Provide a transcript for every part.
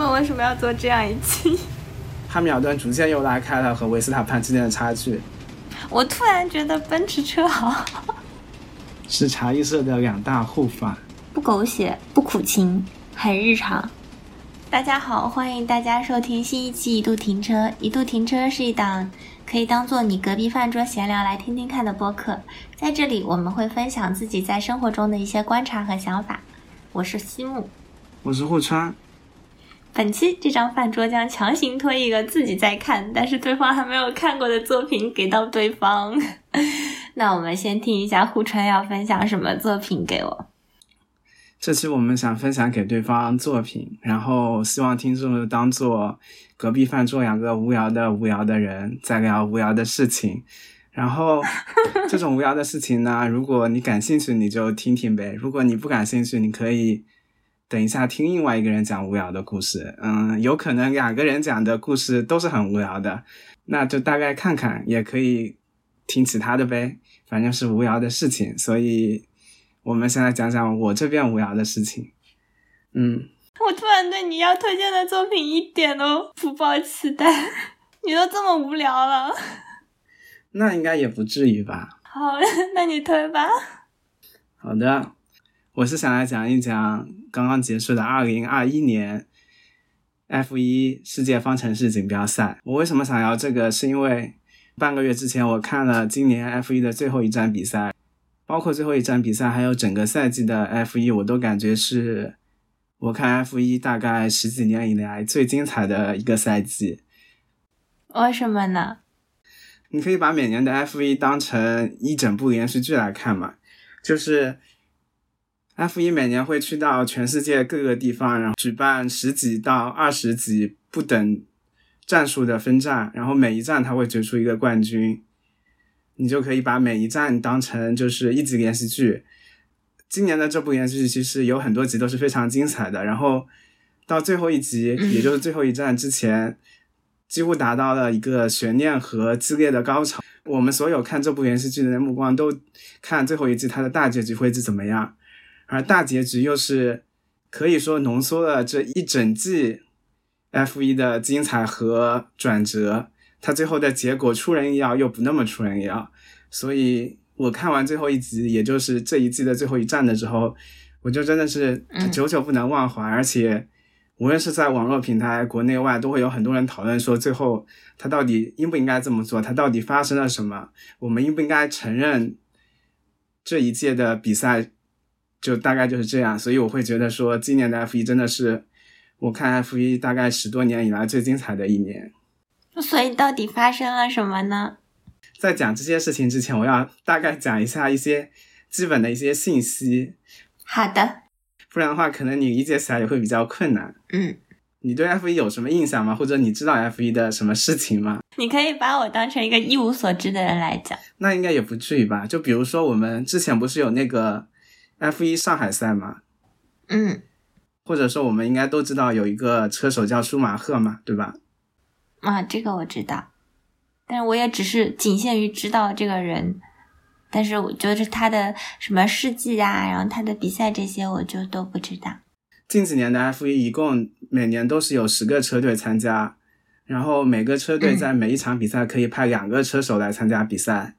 们为什么要做这样一期？汉密尔顿逐渐又拉开了和维斯塔潘之间的差距。我突然觉得奔驰车好，是茶艺社的两大护法，不狗血，不苦情，很日常。大家好，欢迎大家收听新一期《一度停车》。《一度停车》是一档可以当做你隔壁饭桌闲聊来听听看的播客。在这里，我们会分享自己在生活中的一些观察和想法。我是西木，我是户川。本期这张饭桌将强行推一个自己在看，但是对方还没有看过的作品给到对方。那我们先听一下户川要分享什么作品给我。这期我们想分享给对方作品，然后希望听众当做隔壁饭桌两个无聊的无聊的人在聊无聊的事情。然后 这种无聊的事情呢，如果你感兴趣，你就听听呗；如果你不感兴趣，你可以。等一下，听另外一个人讲无聊的故事，嗯，有可能两个人讲的故事都是很无聊的，那就大概看看，也可以听其他的呗，反正是无聊的事情，所以我们先来讲讲我这边无聊的事情。嗯，我突然对你要推荐的作品一点都 不抱期待，你都这么无聊了，那应该也不至于吧？好，那你推吧。好的。我是想来讲一讲刚刚结束的二零二一年 F 一世界方程式锦标赛。我为什么想要这个？是因为半个月之前我看了今年 F 一的最后一站比赛，包括最后一站比赛，还有整个赛季的 F 一，我都感觉是我看 F 一大概十几年以来最精彩的一个赛季。为什么呢？你可以把每年的 F 一当成一整部连续剧来看嘛，就是。F 一每年会去到全世界各个地方，然后举办十几到二十几不等战术的分站，然后每一站他会决出一个冠军，你就可以把每一站当成就是一集连续剧。今年的这部连续剧其实有很多集都是非常精彩的，然后到最后一集，也就是最后一站之前，几乎达到了一个悬念和激烈的高潮。我们所有看这部连续剧的人目光都看最后一集它的大结局会是怎么样。而大结局又是可以说浓缩了这一整季 F 一的精彩和转折，它最后的结果出人意料又不那么出人意料，所以我看完最后一集，也就是这一季的最后一站的时候，我就真的是久久不能忘怀，而且无论是在网络平台国内外，都会有很多人讨论说，最后他到底应不应该这么做，他到底发生了什么，我们应不应该承认这一届的比赛。就大概就是这样，所以我会觉得说，今年的 F 一真的是我看 F 一大概十多年以来最精彩的一年。所以到底发生了什么呢？在讲这些事情之前，我要大概讲一下一些基本的一些信息。好的。不然的话，可能你理解起来也会比较困难。嗯。你对 F 一有什么印象吗？或者你知道 F 一的什么事情吗？你可以把我当成一个一无所知的人来讲。那应该也不至于吧？就比如说，我们之前不是有那个。F 一上海赛嘛，嗯，或者说我们应该都知道有一个车手叫舒马赫嘛，对吧？啊，这个我知道，但是我也只是仅限于知道这个人，但是我觉得他的什么事迹啊，然后他的比赛这些我就都不知道。近几年的 F 一一共每年都是有十个车队参加，然后每个车队在每一场比赛可以派两个车手来参加比赛。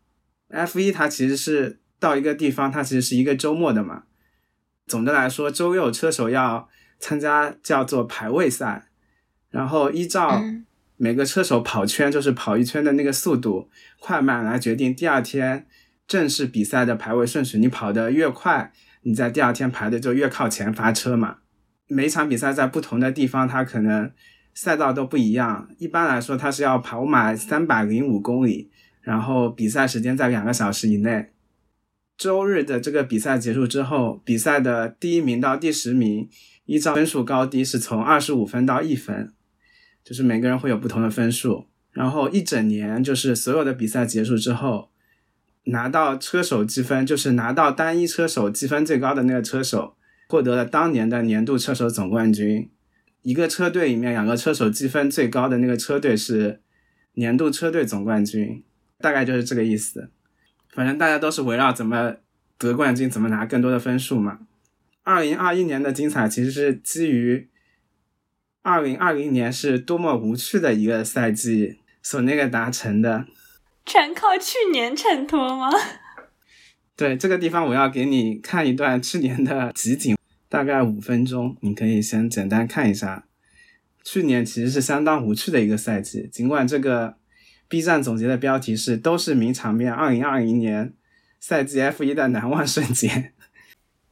F 一它其实是。到一个地方，它其实是一个周末的嘛。总的来说，周六车手要参加叫做排位赛，然后依照每个车手跑圈，就是跑一圈的那个速度快慢来决定第二天正式比赛的排位顺序。你跑得越快，你在第二天排的就越靠前发车嘛。每场比赛在不同的地方，它可能赛道都不一样。一般来说，它是要跑满三百零五公里，然后比赛时间在两个小时以内。周日的这个比赛结束之后，比赛的第一名到第十名，依照分数高低是从二十五分到一分，就是每个人会有不同的分数。然后一整年就是所有的比赛结束之后，拿到车手积分，就是拿到单一车手积分最高的那个车手，获得了当年的年度车手总冠军。一个车队里面两个车手积分最高的那个车队是年度车队总冠军，大概就是这个意思。反正大家都是围绕怎么得冠军、怎么拿更多的分数嘛。二零二一年的精彩其实是基于二零二零年是多么无趣的一个赛季所那个达成的。全靠去年衬托吗？对，这个地方我要给你看一段去年的集锦，大概五分钟，你可以先简单看一下。去年其实是相当无趣的一个赛季，尽管这个 B 站总结的标题是“都是名场面”，二零二零年赛季 F 一的难忘瞬间。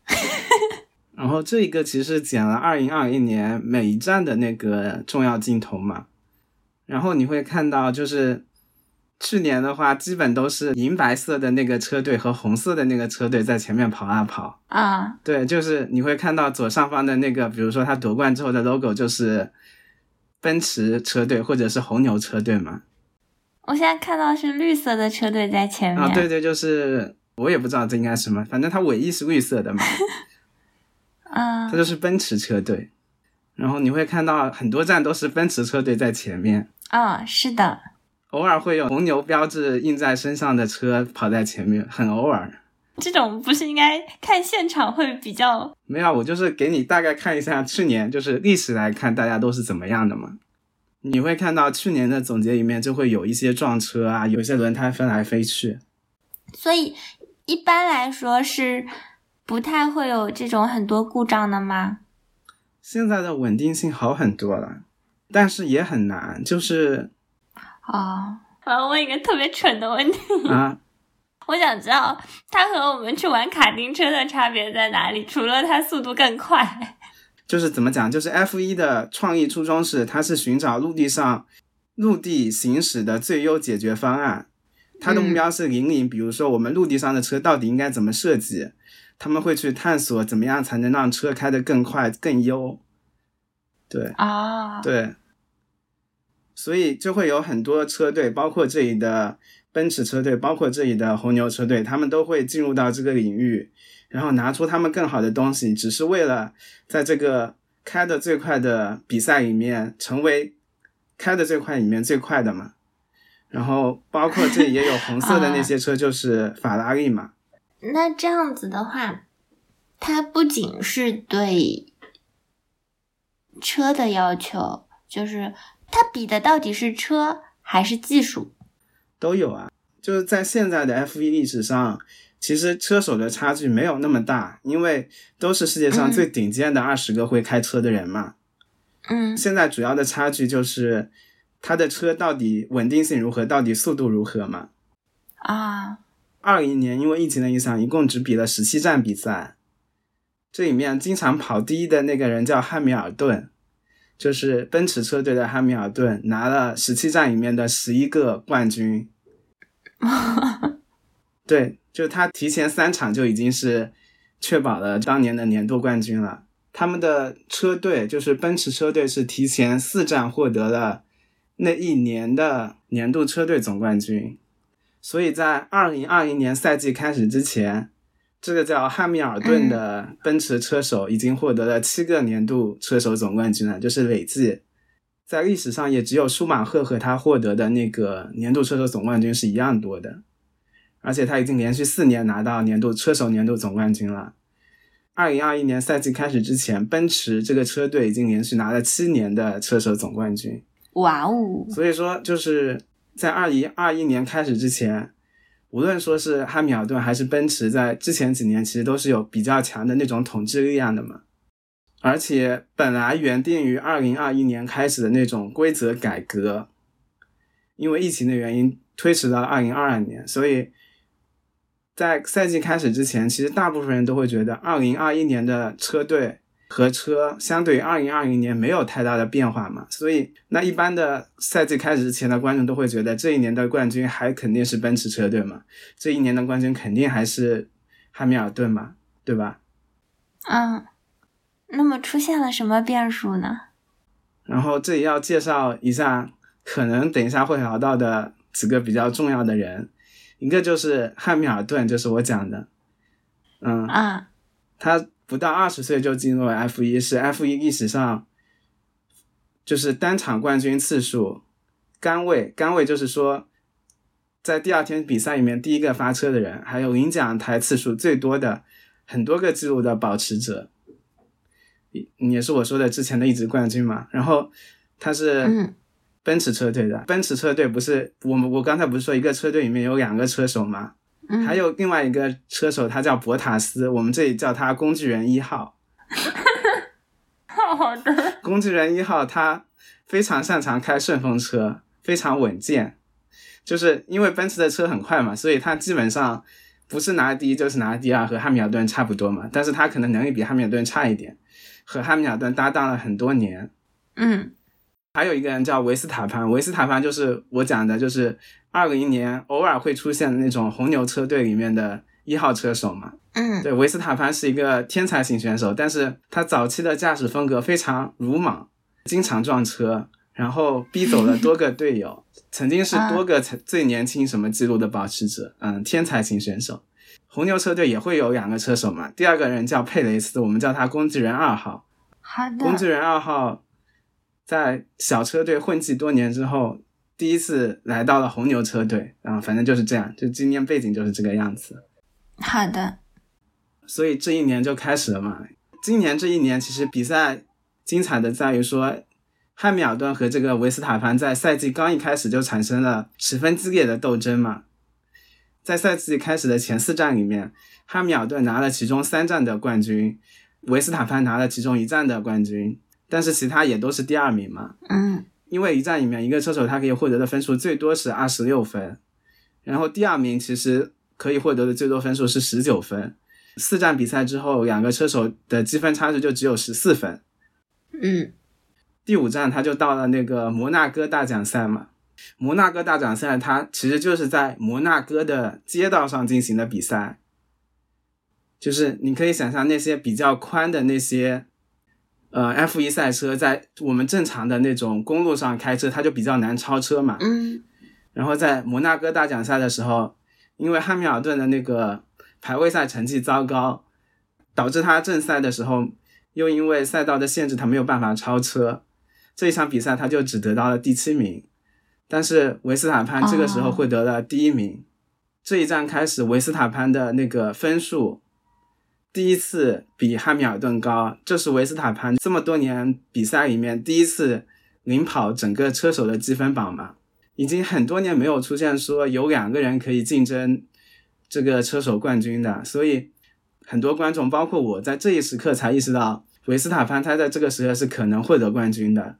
然后这一个其实是剪了二零二一年每一站的那个重要镜头嘛，然后你会看到就是。去年的话，基本都是银白色的那个车队和红色的那个车队在前面跑啊跑啊。对，就是你会看到左上方的那个，比如说他夺冠之后的 logo 就是奔驰车队或者是红牛车队嘛。我现在看到是绿色的车队在前面。啊，对对，就是我也不知道这应该什么，反正它尾翼是绿色的嘛。啊。它就是奔驰车队，然后你会看到很多站都是奔驰车队在前面。啊，是的。偶尔会有红牛标志印在身上的车跑在前面，很偶尔。这种不是应该看现场会比较？没有，我就是给你大概看一下去年就是历史来看大家都是怎么样的嘛。你会看到去年的总结里面就会有一些撞车啊，有些轮胎飞来飞去。所以一般来说是不太会有这种很多故障的吗？现在的稳定性好很多了，但是也很难，就是。啊，我要问一个特别蠢的问题啊！我想知道它和我们去玩卡丁车的差别在哪里？除了它速度更快，就是怎么讲？就是 F 一的创意初衷是，它是寻找陆地上陆地行驶的最优解决方案。它的目标是引领，比如说我们陆地上的车到底应该怎么设计？他们会去探索怎么样才能让车开得更快更优。对啊，对。所以就会有很多车队，包括这里的奔驰车队，包括这里的红牛车队，他们都会进入到这个领域，然后拿出他们更好的东西，只是为了在这个开的最快的比赛里面成为开的最快里面最快的嘛。然后包括这里也有红色的那些车，就是法拉利嘛。那这样子的话，它不仅是对车的要求，就是。它比的到底是车还是技术？都有啊，就是在现在的 F 一历史上，其实车手的差距没有那么大，因为都是世界上最顶尖的二十个会开车的人嘛。嗯，现在主要的差距就是他的车到底稳定性如何，到底速度如何嘛。啊，二零年因为疫情的影响，一共只比了十七站比赛，这里面经常跑第一的那个人叫汉密尔顿。就是奔驰车队的汉密尔顿拿了十七站里面的十一个冠军，对，就他提前三场就已经是确保了当年的年度冠军了。他们的车队就是奔驰车队是提前四站获得了那一年的年度车队总冠军，所以在二零二零年赛季开始之前。这个叫汉密尔顿的奔驰车手已经获得了七个年度车手总冠军了，就是累计，在历史上也只有舒马赫和他获得的那个年度车手总冠军是一样多的，而且他已经连续四年拿到年度车手年度总冠军了。二零二一年赛季开始之前，奔驰这个车队已经连续拿了七年的车手总冠军。哇哦！所以说，就是在二零二一年开始之前。无论说是汉密尔顿还是奔驰，在之前几年其实都是有比较强的那种统治力量的嘛。而且本来原定于二零二一年开始的那种规则改革，因为疫情的原因推迟到二零二二年，所以在赛季开始之前，其实大部分人都会觉得二零二一年的车队。和车相对于二零二零年没有太大的变化嘛，所以那一般的赛季开始之前的观众都会觉得这一年的冠军还肯定是奔驰车队嘛，这一年的冠军肯定还是汉密尔顿嘛，对吧？嗯，那么出现了什么变数呢？然后这里要介绍一下，可能等一下会聊到的几个比较重要的人，一个就是汉密尔顿，就是我讲的，嗯啊，他。不到二十岁就进入了 F 一，是 F 一历史上就是单场冠军次数杆位，杆位就是说在第二天比赛里面第一个发车的人，还有领奖台次数最多的很多个记录的保持者。也是我说的之前的一直冠军嘛。然后他是嗯奔驰车队的，奔驰车队不是我们我刚才不是说一个车队里面有两个车手吗？嗯，还有另外一个车手，他叫博塔斯，我们这里叫他工具人一号。好的，工具人一号他非常擅长开顺风车，非常稳健。就是因为奔驰的车很快嘛，所以他基本上不是拿第一就是拿第二，和汉密尔顿差不多嘛。但是他可能能力比汉密尔顿差一点，和汉密尔顿搭档了很多年。嗯还有一个人叫维斯塔潘，维斯塔潘就是我讲的，就是二零年偶尔会出现的那种红牛车队里面的一号车手嘛。嗯对，维斯塔潘是一个天才型选手，但是他早期的驾驶风格非常鲁莽，经常撞车，然后逼走了多个队友，曾经是多个才最年轻什么记录的保持者，嗯，天才型选手。红牛车队也会有两个车手嘛，第二个人叫佩雷斯，我们叫他工具人二号。好的，工具人二号在小车队混迹多年之后，第一次来到了红牛车队，然后反正就是这样，就今天背景就是这个样子。好的，所以这一年就开始了嘛。今年这一年其实比赛精彩的在于说，汉密尔顿和这个维斯塔潘在赛季刚一开始就产生了十分激烈的斗争嘛。在赛季开始的前四站里面，汉密尔顿拿了其中三站的冠军，维斯塔潘拿了其中一站的冠军，但是其他也都是第二名嘛。嗯因为一站里面一个车手他可以获得的分数最多是二十六分，然后第二名其实可以获得的最多分数是十九分。四站比赛之后，两个车手的积分差距就只有十四分。嗯第五站他就到了那个摩纳哥大奖赛嘛。摩纳哥大奖赛它其实就是在摩纳哥的街道上进行的比赛，就是你可以想象那些比较宽的那些，呃，F1 赛车在我们正常的那种公路上开车，它就比较难超车嘛。嗯然后在摩纳哥大奖赛的时候，因为汉密尔顿的那个排位赛成绩糟糕，导致他正赛的时候又因为赛道的限制，他没有办法超车。这一场比赛他就只得到了第七名，但是维斯塔潘这个时候获得了第一名。这一站开始，维斯塔潘的那个分数第一次比汉密尔顿高，这是维斯塔潘这么多年比赛里面第一次领跑整个车手的积分榜嘛。已经很多年没有出现说有两个人可以竞争这个车手冠军的，所以很多观众，包括我在这一时刻才意识到，维斯塔潘他在这个时刻是可能获得冠军的。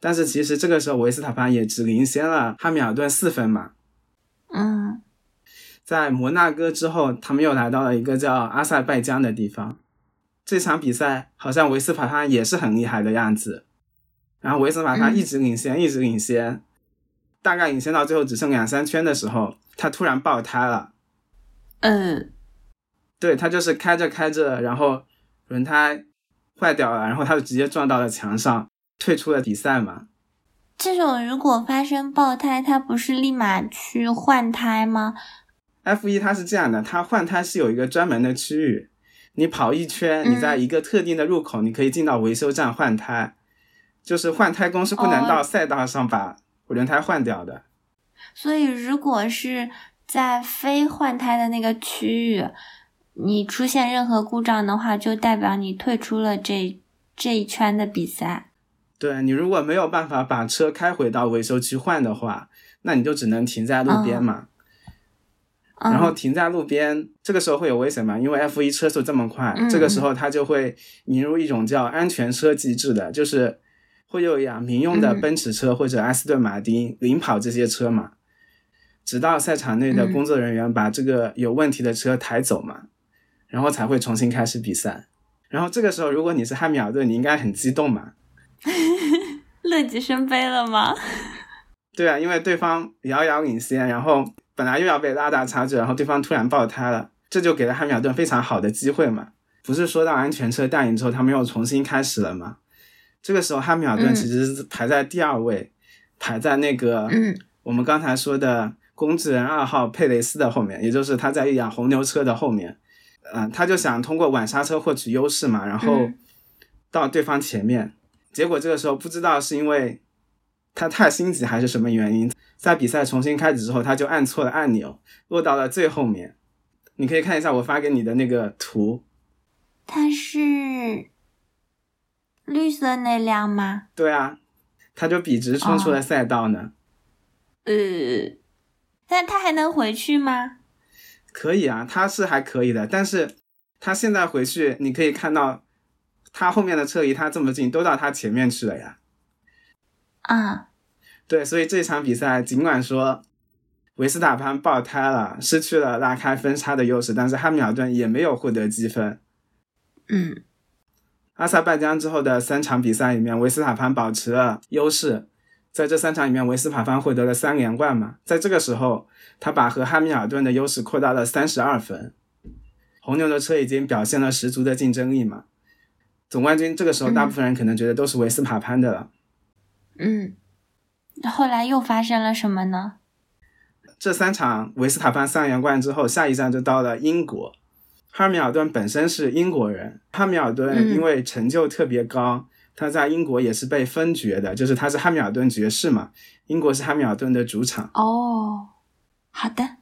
但是其实这个时候维斯塔潘也只领先了汉密尔顿四分嘛。嗯在摩纳哥之后，他们又来到了一个叫阿塞拜疆的地方。这场比赛好像维斯塔潘也是很厉害的样子，然后维斯塔潘一直领先，一直领先，大概领先到最后只剩两三圈的时候，他突然爆胎了。嗯对他就是开着开着，然后轮胎坏掉了，然后他就直接撞到了墙上，退出了比赛嘛。这种如果发生爆胎，他不是立马去换胎吗？F 一它是这样的，它换胎是有一个专门的区域，你跑一圈，嗯你在一个特定的入口，你可以进到维修站换胎。就是换胎工是不能哦到赛道上把轮胎换掉的。所以如果是在非换胎的那个区域，你出现任何故障的话，就代表你退出了这这一圈的比赛。对你如果没有办法把车开回到维修区换的话，那你就只能停在路边嘛。嗯然后停在路边，这个时候会有危险吗？因为 F 一车速这么快，嗯这个时候它就会引入一种叫安全车机制的，就是会有呀民用的嗯奔驰车或者阿斯顿马丁领跑这些车嘛，直到赛场内的嗯工作人员把这个有问题的车抬走嘛，然后才会重新开始比赛。然后这个时候，如果你是汉密尔顿，你应该很激动嘛？乐极生悲了吗？对啊，因为对方遥遥领先，然后本来又要被拉大差距，然后对方突然爆胎了，这就给了汉密尔顿非常好的机会嘛。不是说到安全车带领之后，他们又重新开始了吗？这个时候汉密尔顿嗯其实是排在第二位，排在那个嗯我们刚才说的工具人二号佩雷斯的后面，也就是他在一辆红牛车的后面。嗯、他就想通过晚刹车获取优势嘛，然后嗯到对方前面。结果这个时候不知道是因为他太心急还是什么原因，在比赛重新开始之后，他就按错了按钮，落到了最后面。你可以看一下我发给你的那个图，它是绿色那辆吗？对啊，他就笔直冲出了赛道呢。呃，但他还能回去吗？可以啊，他是还可以的，但是他现在回去，你可以看到他后面的车离他这么近，都到他前面去了呀。啊，对，所以这场比赛尽管说维斯塔潘爆胎了，失去了拉开分差的优势，但是汉密尔顿也没有获得积分。嗯，阿塞拜疆之后的三场比赛里面，维斯塔潘保持了优势，在这三场里面，维斯塔潘获得了三连冠嘛，在这个时候，他把和汉密尔顿的优势扩大了三十二分。红牛的车已经表现了十足的竞争力嘛，总冠军这个时候大部分人可能觉得都是维斯塔潘的了。嗯，后来又发生了什么呢？这三场维斯塔潘三连冠之后，下一站就到了英国。汉密尔顿本身是英国人，汉密尔顿因为成就特别高，他在英国也是被封爵的，就是他是汉密尔顿爵士嘛。英国是汉密尔顿的主场。哦，好的。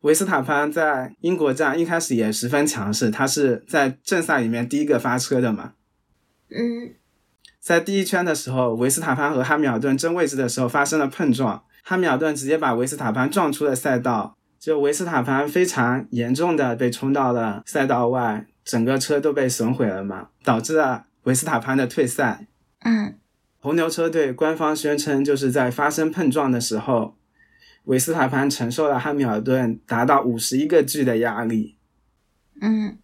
维斯塔潘在英国站一开始也十分强势，他是在正赛里面第一个发车的嘛。嗯，在第一圈的时候，维斯塔潘和汉密尔顿争位置的时候发生了碰撞，汉密尔顿直接把维斯塔潘撞出了赛道。就维斯塔潘非常严重的被冲到了赛道外，整个车都被损毁了嘛，导致了维斯塔潘的退赛。嗯，红牛车队官方宣称，就是在发生碰撞的时候，维斯塔潘承受了汉密尔顿达到五十一个 G 的压力。嗯，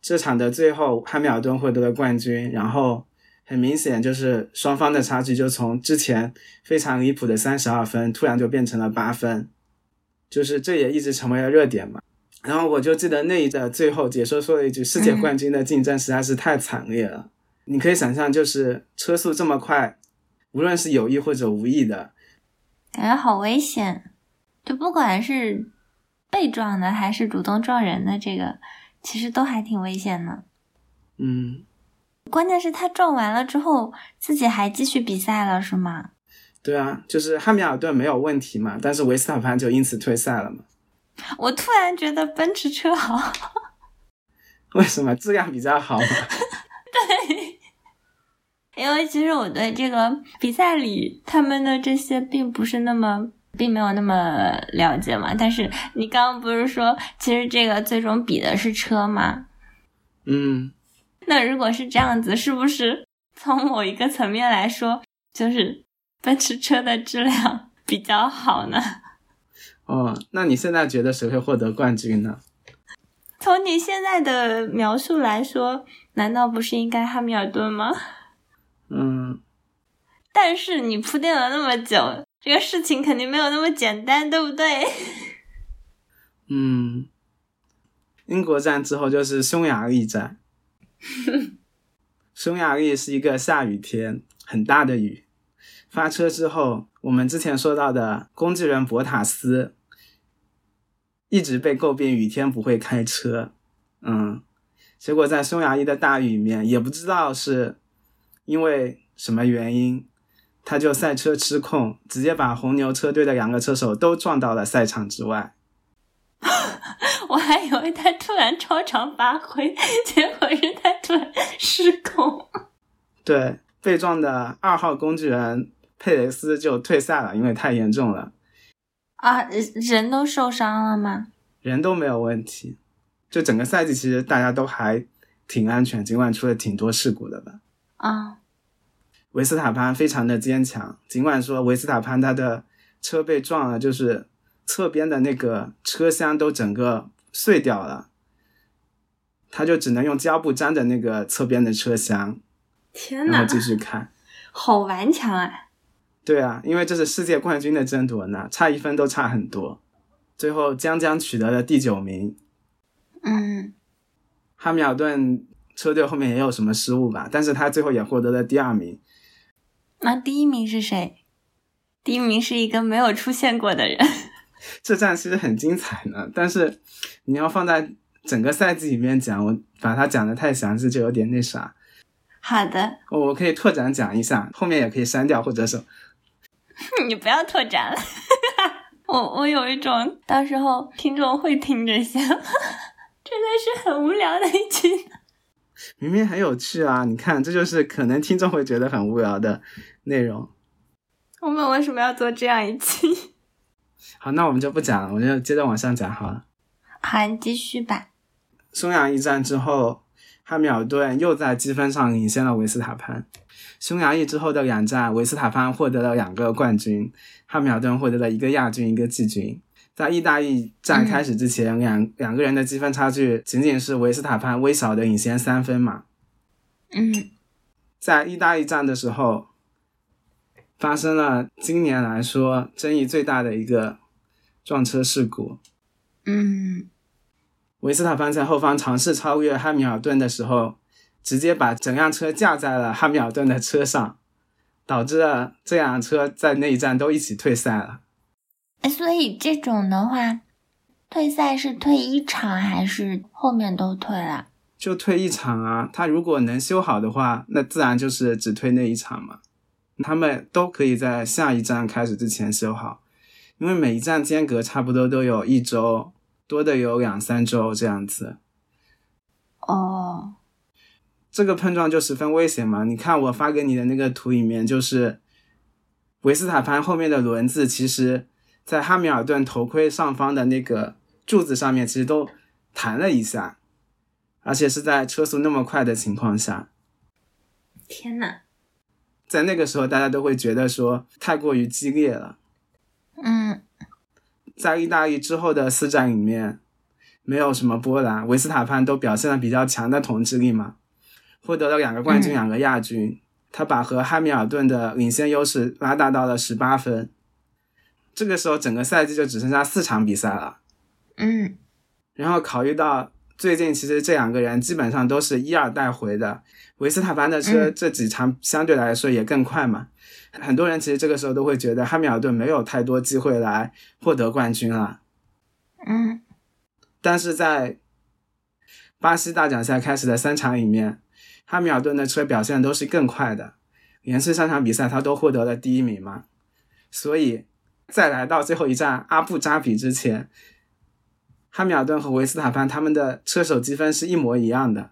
这场的最后，汉密尔顿获得了冠军，然后很明显就是双方的差距就从之前非常离谱的三十二分，突然就变成了八分。就是这也一直成为了热点嘛，然后我就记得那一的最后解说说了一句：“世界冠军的竞争实在是太惨烈了。”你可以想象，就是车速这么快，无论是有意或者无意的，感觉好危险。就不管是被撞的还是主动撞人的，这个其实都还挺危险的。嗯，关键是他撞完了之后，自己还继续比赛了，是吗？对啊，就是汉密尔顿没有问题嘛，但是维斯塔潘就因此退赛了嘛。我突然觉得奔驰车好，为什么质量比较好嘛？对，因为其实我对这个比赛里他们的这些并不是那么，并没有那么了解嘛。但是你刚刚不是说，其实这个最终比的是车吗？嗯，那如果是这样子，是不是从某一个层面来说，就是？奔驰车的质量比较好呢。哦，那你现在觉得谁会获得冠军呢？从你现在的描述来说，难道不是应该汉密尔顿吗？嗯。但是你铺垫了那么久，这个事情肯定没有那么简单，对不对？嗯。英国站之后就是匈牙利站。匈牙利是一个下雨天，很大的雨。发车之后，我们之前说到的工具人博塔斯一直被诟病雨天不会开车，嗯，结果在匈牙利的大雨里面，也不知道是因为什么原因，他就赛车失控，直接把红牛车队的两个车手都撞到了赛场之外。我还以为他突然超常发挥，结果是他突然失控。对，被撞的二号工具人。佩雷斯就退赛了，因为太严重了。啊，人都受伤了吗？人都没有问题，就整个赛季其实大家都还挺安全，尽管出了挺多事故的吧。啊，维斯塔潘非常的坚强，尽管说维斯塔潘他的车被撞了，就是侧边的那个车厢都整个碎掉了，他就只能用胶布粘着那个侧边的车厢。天哪！然后继续看，好顽强啊！对啊，因为这是世界冠军的争夺呢，差一分都差很多，最后江江取得了第九名。嗯，汉密尔顿车队后面也有什么失误吧，但是他最后也获得了第二名。那第一名是谁？第一名是一个没有出现过的人。这站其实很精彩呢，但是你要放在整个赛季里面讲，我把它讲的太详细就有点那啥。好的，我我可以拓展讲一下，后面也可以删掉，或者是。你不要拓展了，我我有一种到时候听众会听这些，真的是很无聊的一期。明明很有趣啊！你看，这就是可能听众会觉得很无聊的内容。我们为什么要做这样一期？好，那我们就不讲了，我就接着往上讲好了。好，你继续吧。匈牙一战之后，汉密尔顿又在积分上领先了维斯塔潘。匈牙利之后的两战，维斯塔潘获得了两个冠军，汉密尔顿获得了一个亚军，一个季军。在意大利站开始之前，两两个人的积分差距仅仅是维斯塔潘微小的领先三分嘛。嗯，在意大利站的时候，发生了今年来说争议最大的一个撞车事故。嗯，维斯塔潘在后方尝试超越汉密尔顿的时候。直接把整辆车架在了汉密尔顿的车上，导致了这辆车在那一站都一起退赛了。所以这种的话，退赛是退一场还是后面都退了？就退一场啊！他如果能修好的话，那自然就是只退那一场嘛。他们都可以在下一站开始之前修好，因为每一站间隔差不多都有一周，多的有两三周这样子。哦。这个碰撞就十分危险嘛？你看我发给你的那个图里面，就是维斯塔潘后面的轮子，其实在汉密尔顿头盔上方的那个柱子上面，其实都弹了一下，而且是在车速那么快的情况下。天呐，在那个时候，大家都会觉得说太过于激烈了。嗯，在意大利之后的四战里面，没有什么波澜，维斯塔潘都表现了比较强的统治力嘛。获得了两个冠军，两个亚军，他把和汉密尔顿的领先优势拉大到了十八分。这个时候，整个赛季就只剩下四场比赛了。嗯，然后考虑到最近其实这两个人基本上都是一二带回的，维斯塔潘的车这几场相对来说也更快嘛。很多人其实这个时候都会觉得汉密尔顿没有太多机会来获得冠军了。嗯，但是在巴西大奖赛开始的三场里面。汉密尔顿的车表现都是更快的，连续三场比赛他都获得了第一名嘛，所以在来到最后一站阿布扎比之前，汉密尔顿和维斯塔潘他们的车手积分是一模一样的，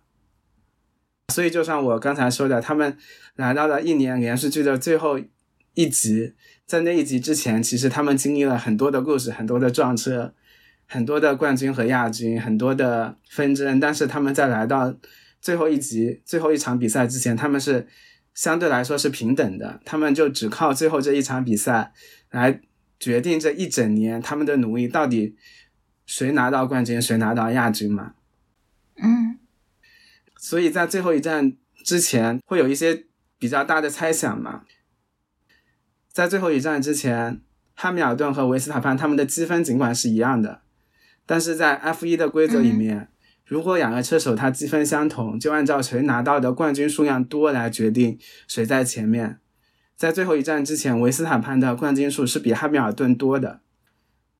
所以就像我刚才说的，他们来到了一年连续剧的最后一集，在那一集之前，其实他们经历了很多的故事，很多的撞车，很多的冠军和亚军，很多的纷争，但是他们在来到。最后一集、最后一场比赛之前，他们是相对来说是平等的，他们就只靠最后这一场比赛来决定这一整年他们的努力到底谁拿到冠军，谁拿到亚军嘛。嗯，所以在最后一站之前会有一些比较大的猜想嘛。在最后一站之前，汉密尔顿和维斯塔潘他们的积分尽管是一样的，但是在 F 一的规则里面。如果两个车手他积分相同，就按照谁拿到的冠军数量多来决定谁在前面。在最后一站之前，维斯塔潘的冠军数是比汉密尔顿多的，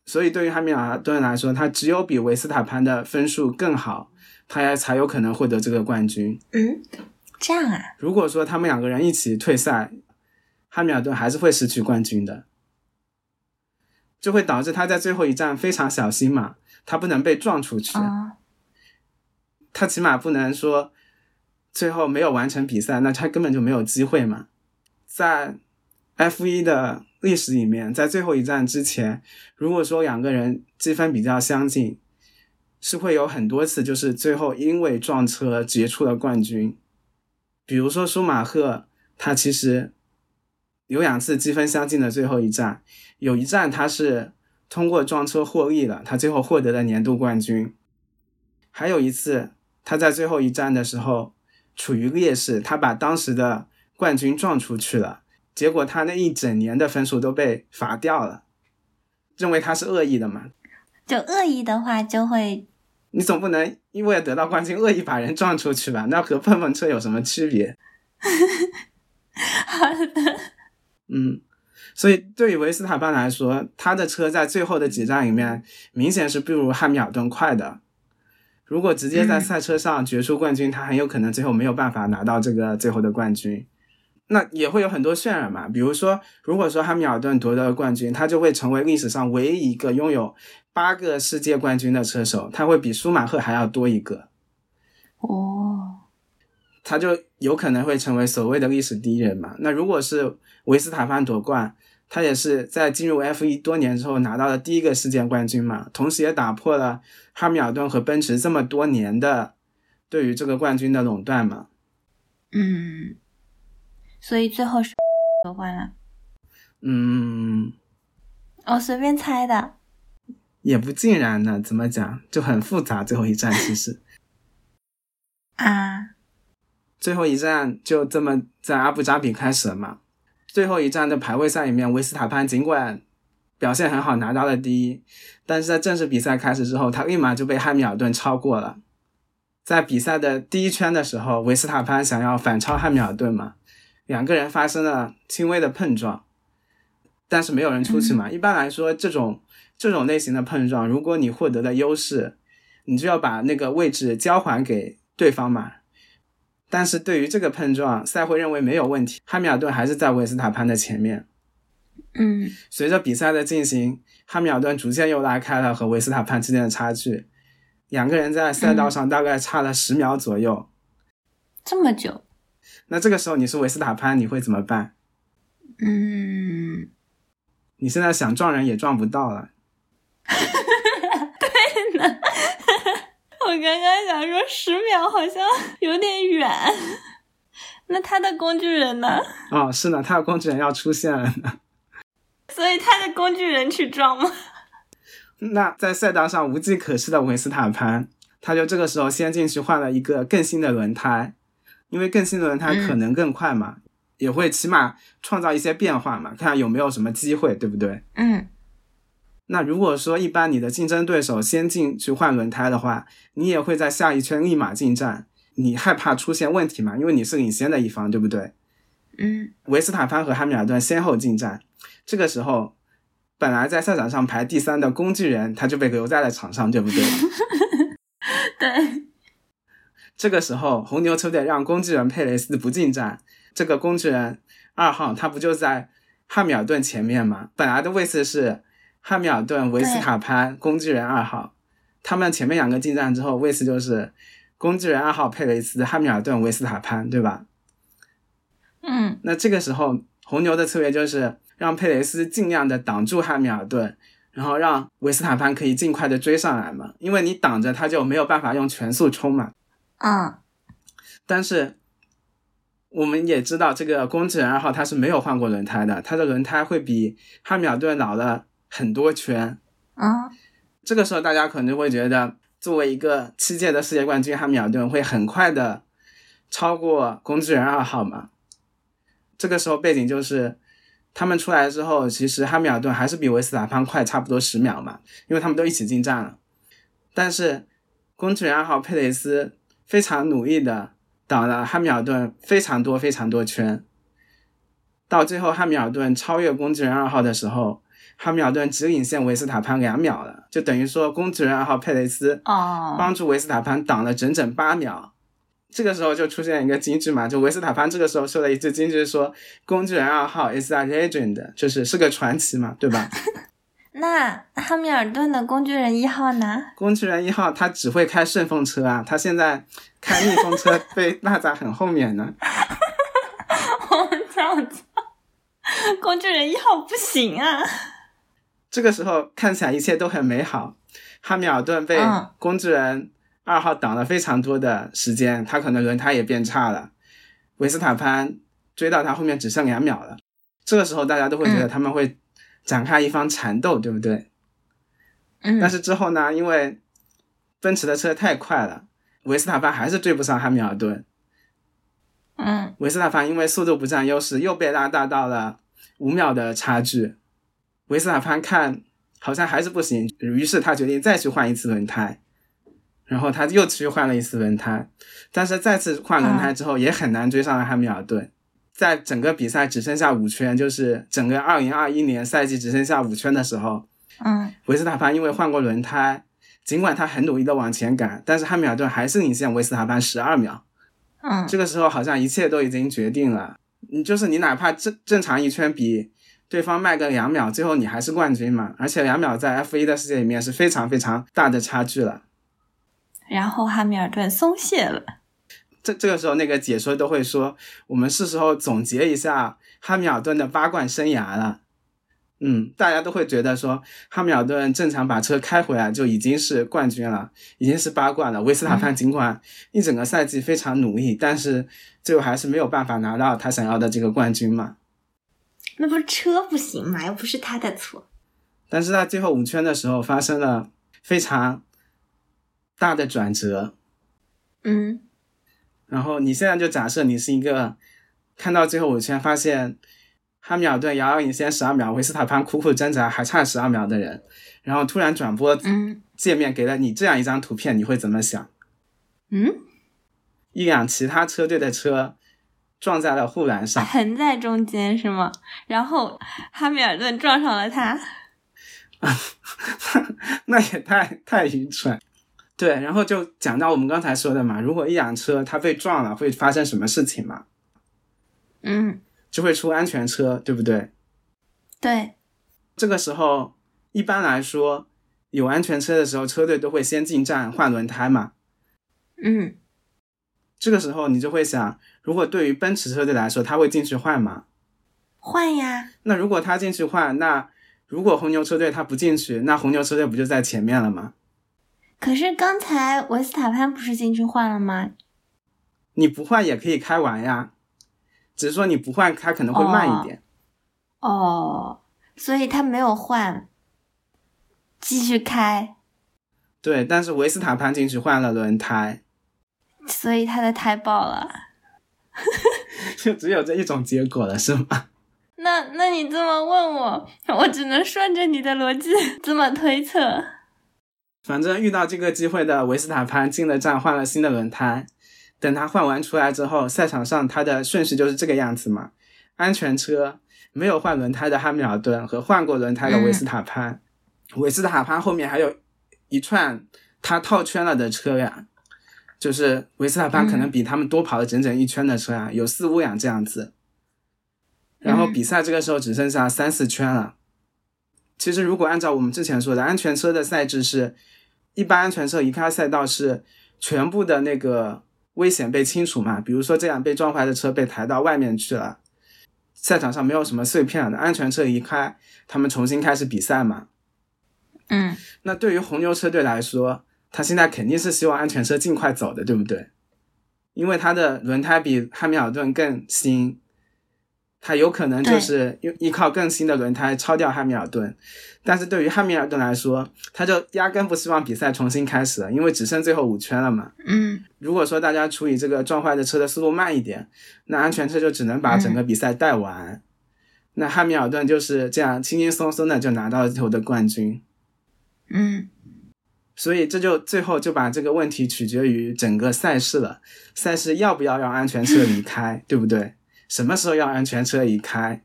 所以对于汉密尔顿来说，他只有比维斯塔潘的分数更好，他才有可能获得这个冠军。嗯，这样啊？如果说他们两个人一起退赛，汉密尔顿还是会失去冠军的，就会导致他在最后一站非常小心嘛，他不能被撞出去。他起码不能说最后没有完成比赛，那他根本就没有机会嘛。在 F 一的历史里面，在最后一站之前，如果说两个人积分比较相近，是会有很多次就是最后因为撞车结出了冠军。比如说舒马赫，他其实有两次积分相近的最后一站，有一站他是通过撞车获利了，他最后获得了年度冠军。还有一次。他在最后一站的时候处于劣势，他把当时的冠军撞出去了，结果他那一整年的分数都被罚掉了，认为他是恶意的嘛？就恶意的话就会，你总不能因为得到冠军恶意把人撞出去吧？那和碰碰车有什么区别？好的，嗯，所以对于维斯塔潘来说，他的车在最后的几站里面明显是不如汉密尔顿快的。如果直接在 赛车上决出冠军，他很有可能最后没有办法拿到这个最后的冠军。那也会有很多渲染嘛，比如说，如果说汉密尔顿夺得了冠军，他就会成为历史上唯一一个拥有八个世界冠军的车手，他会比舒马赫还要多一个。哦，他就有可能会成为所谓的历史第一人嘛。那如果是维斯塔潘夺冠，他也是在进入 F1 多年之后拿到了第一个世界冠军嘛，同时也打破了哈密尔顿和奔驰这么多年的对于这个冠军的垄断嘛。嗯，所以最后是 夺冠了。嗯，我随便猜的。也不尽然呢，怎么讲就很复杂。最后一站其实 啊，最后一站就这么在阿布扎比开始了嘛。最后一站的排位赛里面，维斯塔潘尽管表现很好，拿到了第一，但是在正式比赛开始之后，他立马就被汉密尔顿超过了。在比赛的第一圈的时候，维斯塔潘想要反超汉密尔顿嘛，两个人发生了轻微的碰撞，但是没有人出去嘛。一般来说，这种这种类型的碰撞，如果你获得了优势，你就要把那个位置交还给对方嘛。但是对于这个碰撞，赛会认为没有问题，汉密尔顿还是在维斯塔潘的前面。嗯，随着比赛的进行，汉密尔顿逐渐又拉开了和维斯塔潘之间的差距，两个人在赛道上大概差了十秒左右。这么久？那这个时候你是维斯塔潘，你会怎么办？嗯，你现在想撞人也撞不到了。对呢。我刚刚想说十秒好像有点远，那他的工具人呢？哦，是呢，他的工具人要出现了呢。所以他的工具人去撞吗？那在赛道上无计可施的维斯塔潘，他就这个时候先进去换了一个更新的轮胎，因为更新的轮胎可能更快嘛，也会起码创造一些变化嘛，看有没有什么机会，对不对？嗯。那如果说一般你的竞争对手先进去换轮胎的话，你也会在下一圈立马进站，你害怕出现问题嘛？因为你是领先的一方，对不对？嗯。维斯塔潘和汉密尔顿先后进站，这个时候，本来在赛场上排第三的工具人他就被留在了场上，对不对？对。这个时候，红牛车队让工具人佩雷斯不进站，这个工具人二号他不就在汉密尔顿前面吗？本来的位置是。汉密尔顿、维斯塔潘、工具人二号，他们前面两个进站之后，位置就是工具人二号佩雷斯、汉密尔顿、维斯塔潘，对吧？嗯。那这个时候，红牛的策略就是让佩雷斯尽量的挡住汉密尔顿，然后让维斯塔潘可以尽快的追上来嘛，因为你挡着他就没有办法用全速冲嘛。嗯。但是我们也知道，这个工具人二号他是没有换过轮胎的，他的轮胎会比汉密尔顿老了。很多圈，啊，这个时候大家可能会觉得，作为一个七届的世界冠军，汉密尔顿会很快的超过工具人二号嘛？这个时候背景就是，他们出来之后，其实汉密尔顿还是比维斯塔潘快差不多十秒嘛，因为他们都一起进站了。但是工具人二号佩雷斯非常努力的挡了汉密尔顿非常多非常多圈，到最后汉密尔顿超越工具人二号的时候。汉密尔顿只领先维斯塔潘两秒了，就等于说工具人二号佩雷斯哦帮助维斯塔潘挡了整整八秒。这个时候就出现一个金句嘛，就维斯塔潘这个时候说了一句金句，说工具人二号 is a legend，就是是个传奇嘛，对吧？那汉密尔顿的工具人一号呢？工具人一号他只会开顺风车啊，他现在开逆风车 被落在很后面呢。我这样子，工具人一号不行啊。这个时候看起来一切都很美好，汉密尔顿被工具人二号挡了非常多的时间，他可能轮胎也变差了。维斯塔潘追到他后面只剩两秒了，这个时候大家都会觉得他们会展开一番缠斗，对不对？嗯。但是之后呢，因为奔驰的车太快了，维斯塔潘还是追不上汉密尔顿。嗯。维斯塔潘因为速度不占优势，又被拉大到了五秒的差距。维斯塔潘看好像还是不行，于是他决定再去换一次轮胎，然后他又去换了一次轮胎，但是再次换轮胎之后也很难追上了汉密尔顿，在整个比赛只剩下五圈，就是整个二零二一年赛季只剩下五圈的时候，嗯，维斯塔潘因为换过轮胎，尽管他很努力的往前赶，但是汉密尔顿还是领先维斯塔潘十二秒，嗯，这个时候好像一切都已经决定了，你就是你哪怕正正常一圈比。对方慢个两秒，最后你还是冠军嘛？而且两秒在 F 一的世界里面是非常非常大的差距了。然后汉密尔顿松懈了。这这个时候那个解说都会说，我们是时候总结一下汉密尔顿的八冠生涯了。嗯，大家都会觉得说，汉密尔顿正常把车开回来就已经是冠军了，已经是八冠了。维斯塔潘尽管一整个赛季非常努力，但是最后还是没有办法拿到他想要的这个冠军嘛。那不是车不行嘛，又不是他的错。但是在最后五圈的时候发生了非常大的转折。嗯，然后你现在就假设你是一个看到最后五圈发现。汉密尔顿遥遥领先十二秒，维斯塔潘苦苦挣扎还差十二秒的人，然后突然转播界面给了你这样一张图片，你会怎么想？嗯，一辆其他车队的车撞在了护栏上，横在中间是吗？然后哈密尔顿撞上了他，那也太太愚蠢。对，然后就讲到我们刚才说的嘛，如果一辆车它被撞了，会发生什么事情嘛？嗯。就会出安全车，对不对？对，这个时候一般来说有安全车的时候，车队都会先进站换轮胎嘛。嗯，这个时候你就会想，如果对于奔驰车队来说，他会进去换吗？换呀。那如果他进去换，那如果红牛车队他不进去，那红牛车队不就在前面了吗？可是刚才维斯塔潘不是进去换了吗？你不换也可以开完呀。只是说你不换，它可能会慢一点。哦，所以他没有换，继续开。对，但是维斯塔潘进去换了轮胎，所以他的胎爆了。就只有这一种结果了，是吗？那那你这么问我，我只能顺着你的逻辑这么推测。反正遇到这个机会的维斯塔潘进了站，换了新的轮胎。等他换完出来之后，赛场上他的顺序就是这个样子嘛。安全车没有换轮胎的汉密尔顿和换过轮胎的维斯塔潘，维斯塔潘后面还有一串他套圈了的车呀，就是维斯塔潘可能比他们多跑了整整一圈的车啊，有四五辆这样子。然后比赛这个时候只剩下三四圈了。其实如果按照我们之前说的，安全车的赛制是，一般安全车一开赛道是全部的那个。危险被清除嘛？比如说这辆被撞坏的车被抬到外面去了，赛场上没有什么碎片了，安全车一开，他们重新开始比赛嘛。嗯，那对于红牛车队来说，他现在肯定是希望安全车尽快走的，对不对？因为他的轮胎比汉密尔顿更新。他有可能就是依依靠更新的轮胎超掉汉密尔顿，但是对于汉密尔顿来说，他就压根不希望比赛重新开始了，因为只剩最后五圈了嘛。嗯，如果说大家处理这个撞坏的车的速度慢一点，那安全车就只能把整个比赛带完，那汉密尔顿就是这样轻轻松松的就拿到了最后的冠军。嗯，所以这就最后就把这个问题取决于整个赛事了，赛事要不要让安全车离开，对不对？什么时候要安全车离开？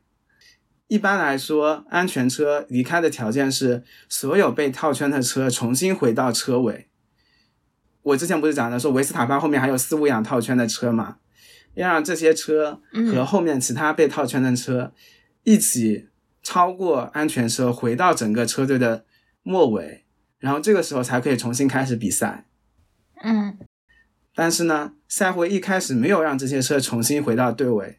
一般来说，安全车离开的条件是所有被套圈的车重新回到车尾。我之前不是讲的说维斯塔潘后面还有四五辆套圈的车嘛？要让这些车和后面其他被套圈的车一起超过安全车，回到整个车队的末尾，然后这个时候才可以重新开始比赛。嗯，但是呢，赛会一开始没有让这些车重新回到队尾。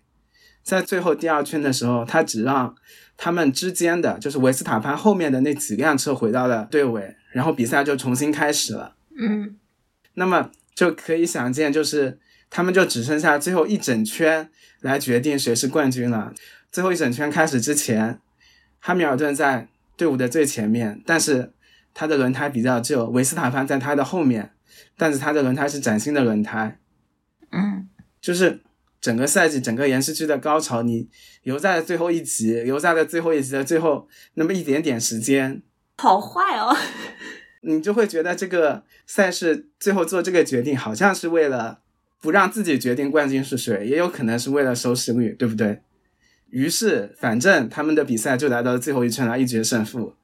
在最后第二圈的时候，他只让他们之间的，就是维斯塔潘后面的那几辆车回到了队尾，然后比赛就重新开始了。嗯，那么就可以想见，就是他们就只剩下最后一整圈来决定谁是冠军了。最后一整圈开始之前，汉密尔顿在队伍的最前面，但是他的轮胎比较旧，维斯塔潘在他的后面，但是他的轮胎是崭新的轮胎。嗯，就是。整个赛季，整个延时剧的高潮，你留在了最后一集，留在了最后一集的最后那么一点点时间，好坏哦！你就会觉得这个赛事最后做这个决定，好像是为了不让自己决定冠军是谁，也有可能是为了收视率，对不对？于是，反正他们的比赛就来到了最后一圈了，一决胜负。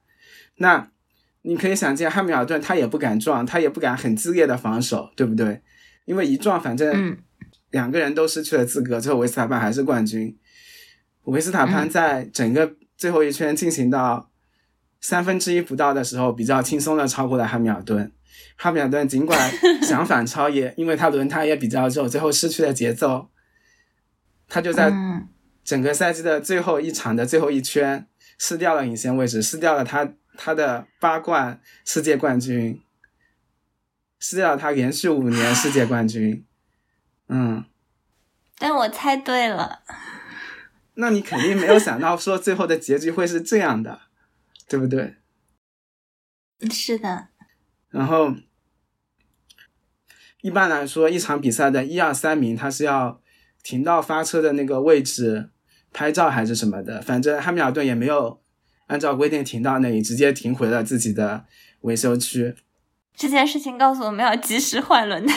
那你可以想见，汉密尔顿他也不敢撞，他也不敢很激烈的防守，对不对？因为一撞，反正。两个人都失去了资格，最后维斯塔潘还是冠军。维斯塔潘在整个最后一圈进行到三分之一不到的时候，比较轻松的超过了汉密尔顿。汉密尔顿尽管想反超，也因为他轮胎也比较肉，最后失去了节奏。他就在整个赛季的最后一场的最后一圈失掉了领先位置，失掉了他他的八冠世界冠军，失掉了他连续五年世界冠军。嗯，但我猜对了。那你肯定没有想到说最后的结局会是这样的，对不对？是的。然后，一般来说，一场比赛的一二三名，他是要停到发车的那个位置拍照还是什么的。反正汉密尔顿也没有按照规定停到那里，直接停回了自己的维修区。这件事情告诉我们要及时换轮胎。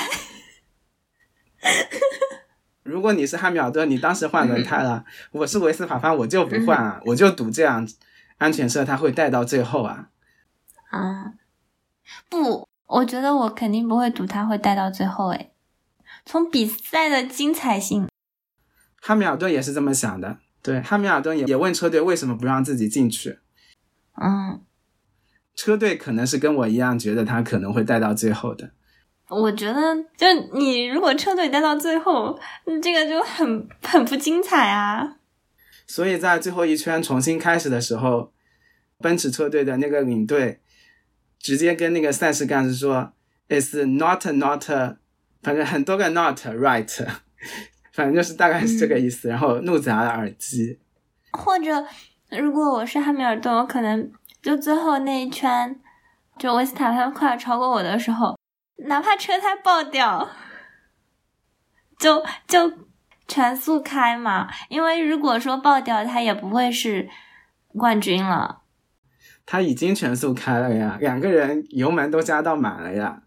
如果你是汉密尔顿，你当时换轮胎了，我是维斯塔潘，我就不换啊，我就赌这样安全车他会带到最后啊。啊。不，我觉得我肯定不会赌他会带到最后。诶，从比赛的精彩性，汉密尔顿也是这么想的。对，汉密尔顿也也问车队为什么不让自己进去。嗯，车队可能是跟我一样觉得他可能会带到最后的。我觉得，就你如果车队待到最后，这个就很很不精彩啊。所以在最后一圈重新开始的时候，奔驰车队的那个领队。直接跟那个赛事干事说，It's not not，反正很多个 not right，反正就是大概是这个意思。然后怒砸了耳机。或者，如果我是汉密尔顿，我可能就最后那一圈，就维斯塔潘快要超过我的时候，哪怕车胎爆掉，就就全速开嘛。因为如果说爆掉，他也不会是冠军了。他已经全速开了呀，两个人油门都加到满了呀。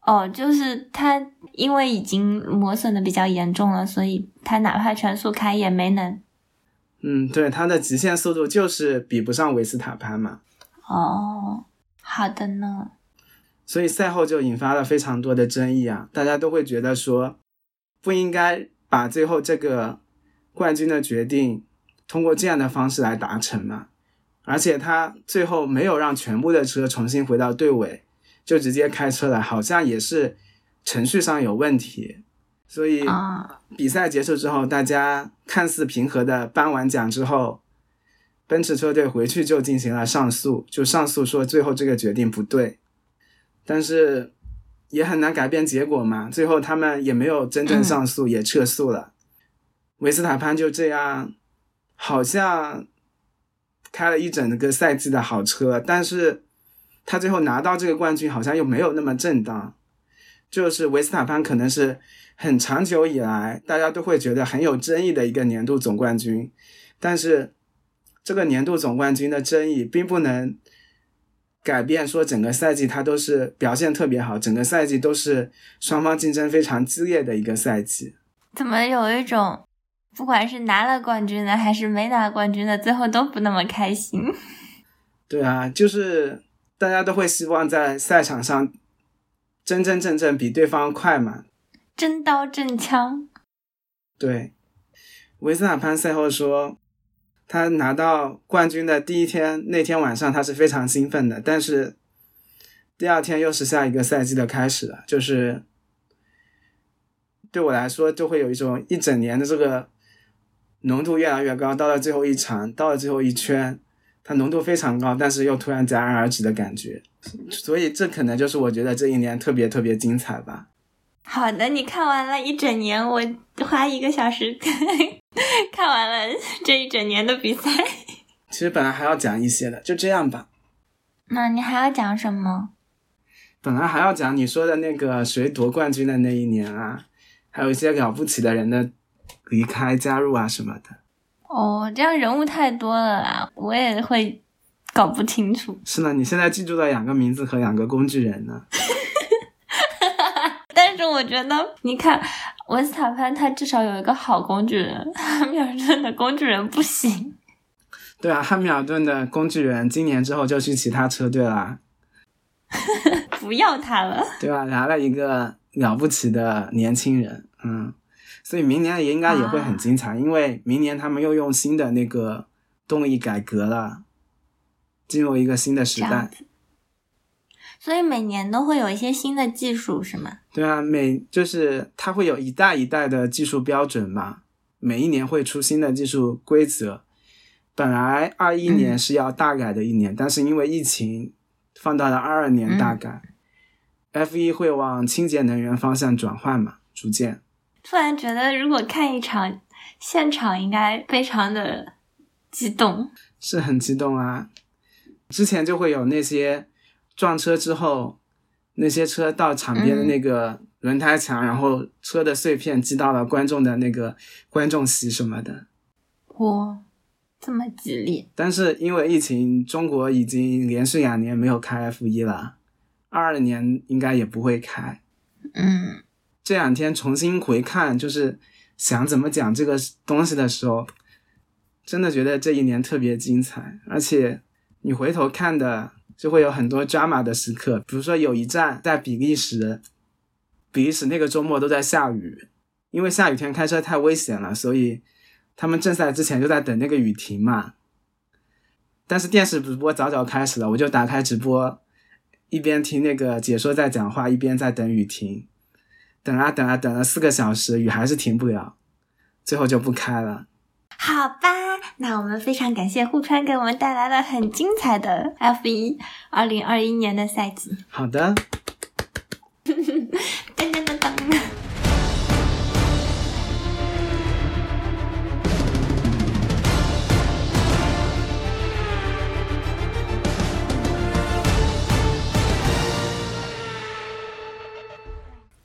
哦，就是他因为已经磨损的比较严重了，所以他哪怕全速开也没能。嗯，对，他的极限速度就是比不上维斯塔潘嘛。哦，好的呢。所以赛后就引发了非常多的争议啊，大家都会觉得说不应该把最后这个冠军的决定通过这样的方式来达成嘛。而且他最后没有让全部的车重新回到队尾，就直接开车了，好像也是程序上有问题。所以比赛结束之后，大家看似平和的颁完奖之后，奔驰车队回去就进行了上诉，就上诉说最后这个决定不对。但是也很难改变结果嘛，最后他们也没有真正上诉，也撤诉了。维斯塔潘就这样，好像。开了一整个赛季的好车，但是他最后拿到这个冠军好像又没有那么正当。就是维斯塔潘可能是很长久以来大家都会觉得很有争议的一个年度总冠军，但是这个年度总冠军的争议并不能改变说整个赛季他都是表现特别好，整个赛季都是双方竞争非常激烈的一个赛季。怎么有一种？不管是拿了冠军的还是没拿冠军的，最后都不那么开心。对啊，就是大家都会希望在赛场上真真正正比对方快嘛，真刀真枪。对，维斯塔潘赛后说，他拿到冠军的第一天那天晚上他是非常兴奋的，但是第二天又是下一个赛季的开始了，就是对我来说就会有一种一整年的这个。浓度越来越高，到了最后一场，到了最后一圈，它浓度非常高，但是又突然戛然而止的感觉，所以这可能就是我觉得这一年特别特别精彩吧。好的，你看完了一整年，我花一个小时 看完了这一整年的比赛。其实本来还要讲一些的，就这样吧。那你还要讲什么？本来还要讲你说的那个谁夺冠军的那一年啊，还有一些了不起的人的。离开、加入啊什么的，哦，这样人物太多了啦，我也会搞不清楚。是呢，你现在记住了两个名字和两个工具人呢。但是我觉得，你看文斯塔潘，他至少有一个好工具人，汉密尔顿的工具人不行。对啊，汉密尔顿的工具人今年之后就去其他车队啦，不要他了。对吧？来了一个了不起的年轻人，嗯。所以明年也应该也会很精彩，因为明年他们又用新的那个动力改革了，进入一个新的时代。所以每年都会有一些新的技术，是吗？对啊，每就是它会有一代一代的技术标准嘛，每一年会出新的技术规则。本来二一年是要大改的一年，但是因为疫情放到了二二年大改。F 一会往清洁能源方向转换嘛，逐渐。突然觉得，如果看一场现场，应该非常的激动。是很激动啊！之前就会有那些撞车之后，那些车到场边的那个轮胎墙，然后车的碎片击到了观众的那个观众席什么的。哇，这么激烈！但是因为疫情，中国已经连续两年没有开 F 一了。二二年应该也不会开，嗯，这两天重新回看，就是想怎么讲这个东西的时候，真的觉得这一年特别精彩，而且你回头看的就会有很多 drama 的时刻，比如说有一站在比利时，比利时那个周末都在下雨，因为下雨天开车太危险了，所以他们正赛之前就在等那个雨停嘛，但是电视直播早早开始了，我就打开直播。一边听那个解说在讲话，一边在等雨停，等啊等啊等了四个小时，雨还是停不了，最后就不开了。好吧，那我们非常感谢户川给我们带来了很精彩的 F 一二零二一年的赛季。好的。噔噔噔噔。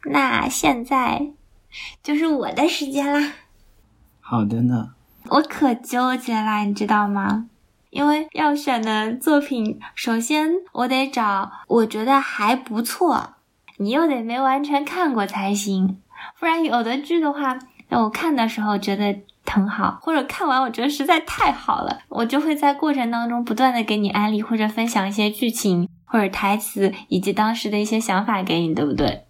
那现在就是我的时间啦。好的呢。我可纠结啦，你知道吗？因为要选的作品，首先我得找我觉得还不错，你又得没完全看过才行。不然有的剧的话，我看的时候觉得很好，或者看完我觉得实在太好了，我就会在过程当中不断的给你安利或者分享一些剧情或者台词以及当时的一些想法给你，对不对？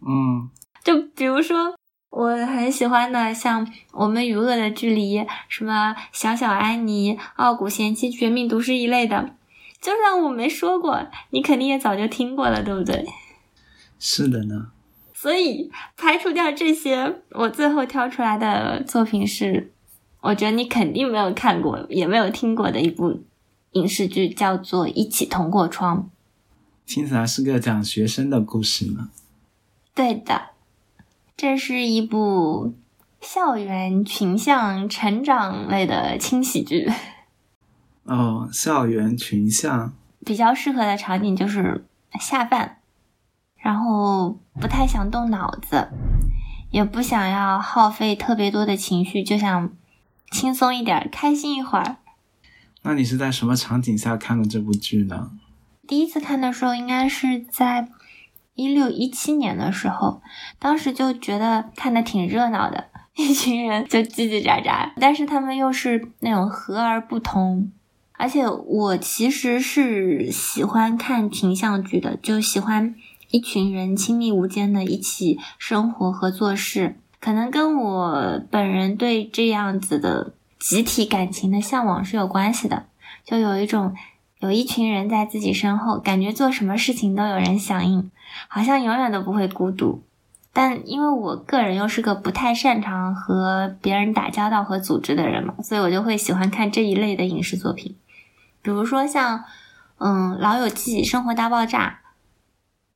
嗯，就比如说我很喜欢的，像《我们与恶的距离》，什么《小小安妮》《傲骨贤妻》《绝命毒师》一类的，就算我没说过，你肯定也早就听过了，对不对？是的呢。所以排除掉这些，我最后挑出来的作品是，我觉得你肯定没有看过，也没有听过的一部影视剧，叫做《一起同过窗》。听起来是个讲学生的故事呢。对的，这是一部校园群像成长类的轻喜剧。哦，校园群像比较适合的场景就是下饭，然后不太想动脑子，也不想要耗费特别多的情绪，就想轻松一点，开心一会儿。那你是在什么场景下看的这部剧呢？第一次看的时候，应该是在。一六一七年的时候，当时就觉得看的挺热闹的，一群人就叽叽喳喳，但是他们又是那种和而不同。而且我其实是喜欢看群像剧的，就喜欢一群人亲密无间的一起生活和做事，可能跟我本人对这样子的集体感情的向往是有关系的，就有一种。有一群人在自己身后，感觉做什么事情都有人响应，好像永远都不会孤独。但因为我个人又是个不太擅长和别人打交道和组织的人嘛，所以我就会喜欢看这一类的影视作品，比如说像嗯《老友记》《生活大爆炸》，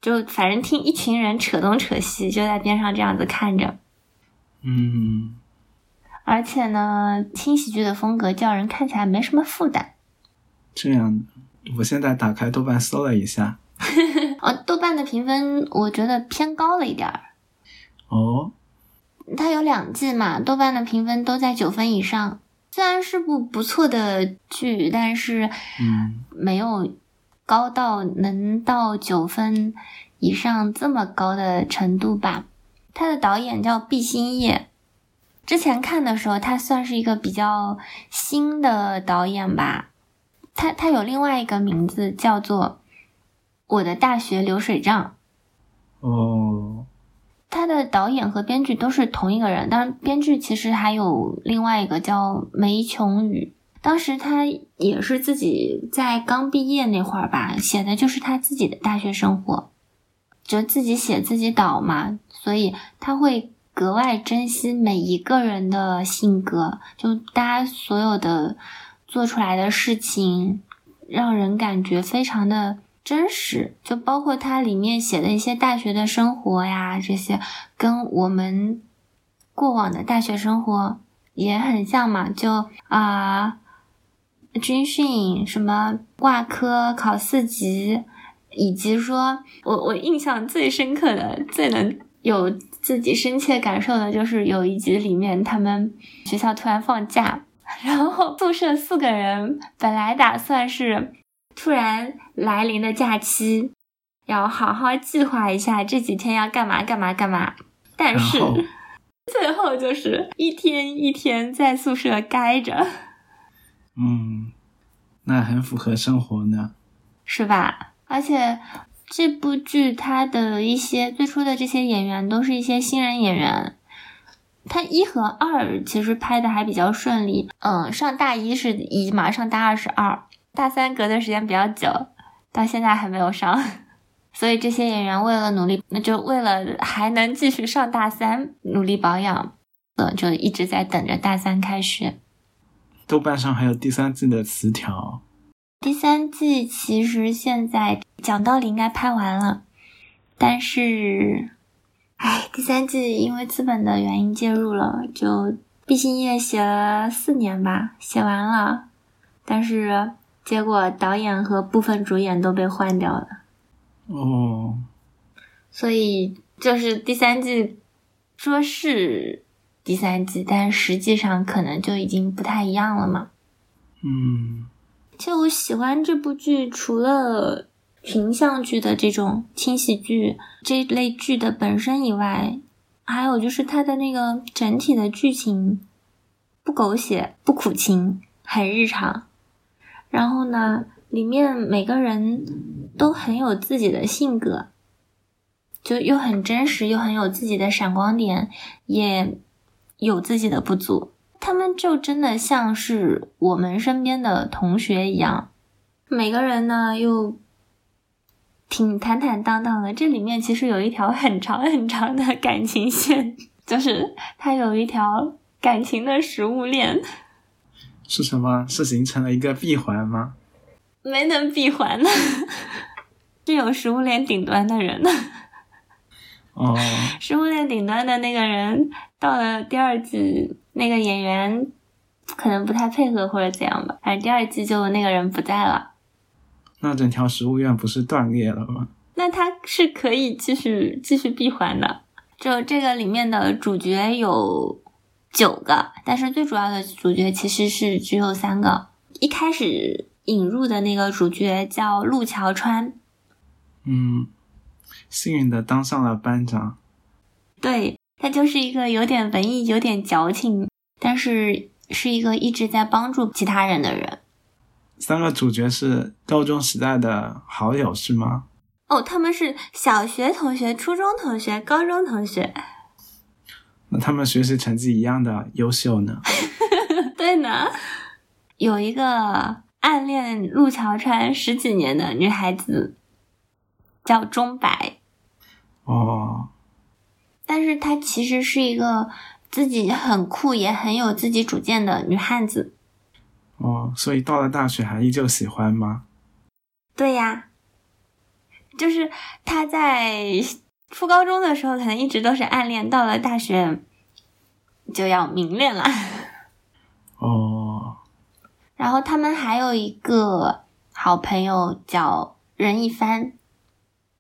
就反正听一群人扯东扯西，就在边上这样子看着。嗯，而且呢，轻喜剧的风格叫人看起来没什么负担。这样，我现在打开豆瓣搜了一下，哦，豆瓣的评分我觉得偏高了一点儿。哦，它有两季嘛，豆瓣的评分都在九分以上。虽然是部不错的剧，但是嗯，没有高到能到九分以上这么高的程度吧。他的导演叫毕兴业，之前看的时候他算是一个比较新的导演吧。他他有另外一个名字叫做《我的大学流水账》哦，他的导演和编剧都是同一个人，当然编剧其实还有另外一个叫梅琼宇，当时他也是自己在刚毕业那会儿吧，写的就是他自己的大学生活，就自己写自己导嘛，所以他会格外珍惜每一个人的性格，就大家所有的做出来的事情，让人感觉非常的真实，就包括它里面写的一些大学的生活呀，这些跟我们过往的大学生活也很像嘛，就啊。军训什么挂科考四级，以及说我我印象最深刻的、最能有自己深切感受的，就是有一集里面他们学校突然放假，然后宿舍四个人本来打算是突然来临的假期，要好好计划一下这几天要干嘛干嘛干嘛，但是最后就是一天一天在宿舍待着。嗯，那很符合生活呢，是吧？而且这部剧它的一些最初的这些演员都是一些新人演员，它一和二其实拍的还比较顺利。嗯，上大一是一嘛，上大二是二，大三隔的时间比较久，到现在还没有上。所以这些演员为了努力，那就为了还能继续上大三，努力保养，呃，就一直在等着大三开学。豆瓣上还有第三季的词条。第三季其实现在讲道理应该拍完了，但是，唉，第三季因为资本的原因介入了，就毕星业写了四年吧，写完了，但是结果导演和部分主演都被换掉了。哦，所以就是第三季说是。第三季，但实际上可能就已经不太一样了嘛。嗯，其实我喜欢这部剧，除了群像剧的这种轻喜剧这类剧的本身以外，还有就是它的那个整体的剧情不狗血、不苦情，很日常。然后呢，里面每个人都很有自己的性格，就又很真实，又很有自己的闪光点，也。有自己的不足，他们就真的像是我们身边的同学一样，每个人呢又挺坦坦荡荡的。这里面其实有一条很长很长的感情线，就是它有一条感情的食物链。是什么？是形成了一个闭环吗？没能闭环呢，是有食物链顶端的人呢。哦，食物链顶端的那个人到了第二季，那个演员可能不太配合或者怎样吧，反正第二季就那个人不在了。那整条食物链不是断裂了吗？那它是可以继续继续闭环的。就这个里面的主角有九个，但是最主要的主角其实是只有三个。一开始引入的那个主角叫陆桥川。嗯。幸运的当上了班长，对他就是一个有点文艺、有点矫情，但是是一个一直在帮助其他人的人。三个主角是高中时代的好友是吗？哦，他们是小学同学、初中同学、高中同学。那他们学习成绩一样的优秀呢？对呢，有一个暗恋陆桥川十几年的女孩子。叫钟白，哦，但是她其实是一个自己很酷也很有自己主见的女汉子。哦，所以到了大学还依旧喜欢吗？对呀，就是他在初高中的时候可能一直都是暗恋，到了大学就要明恋了。哦，然后他们还有一个好朋友叫任一帆。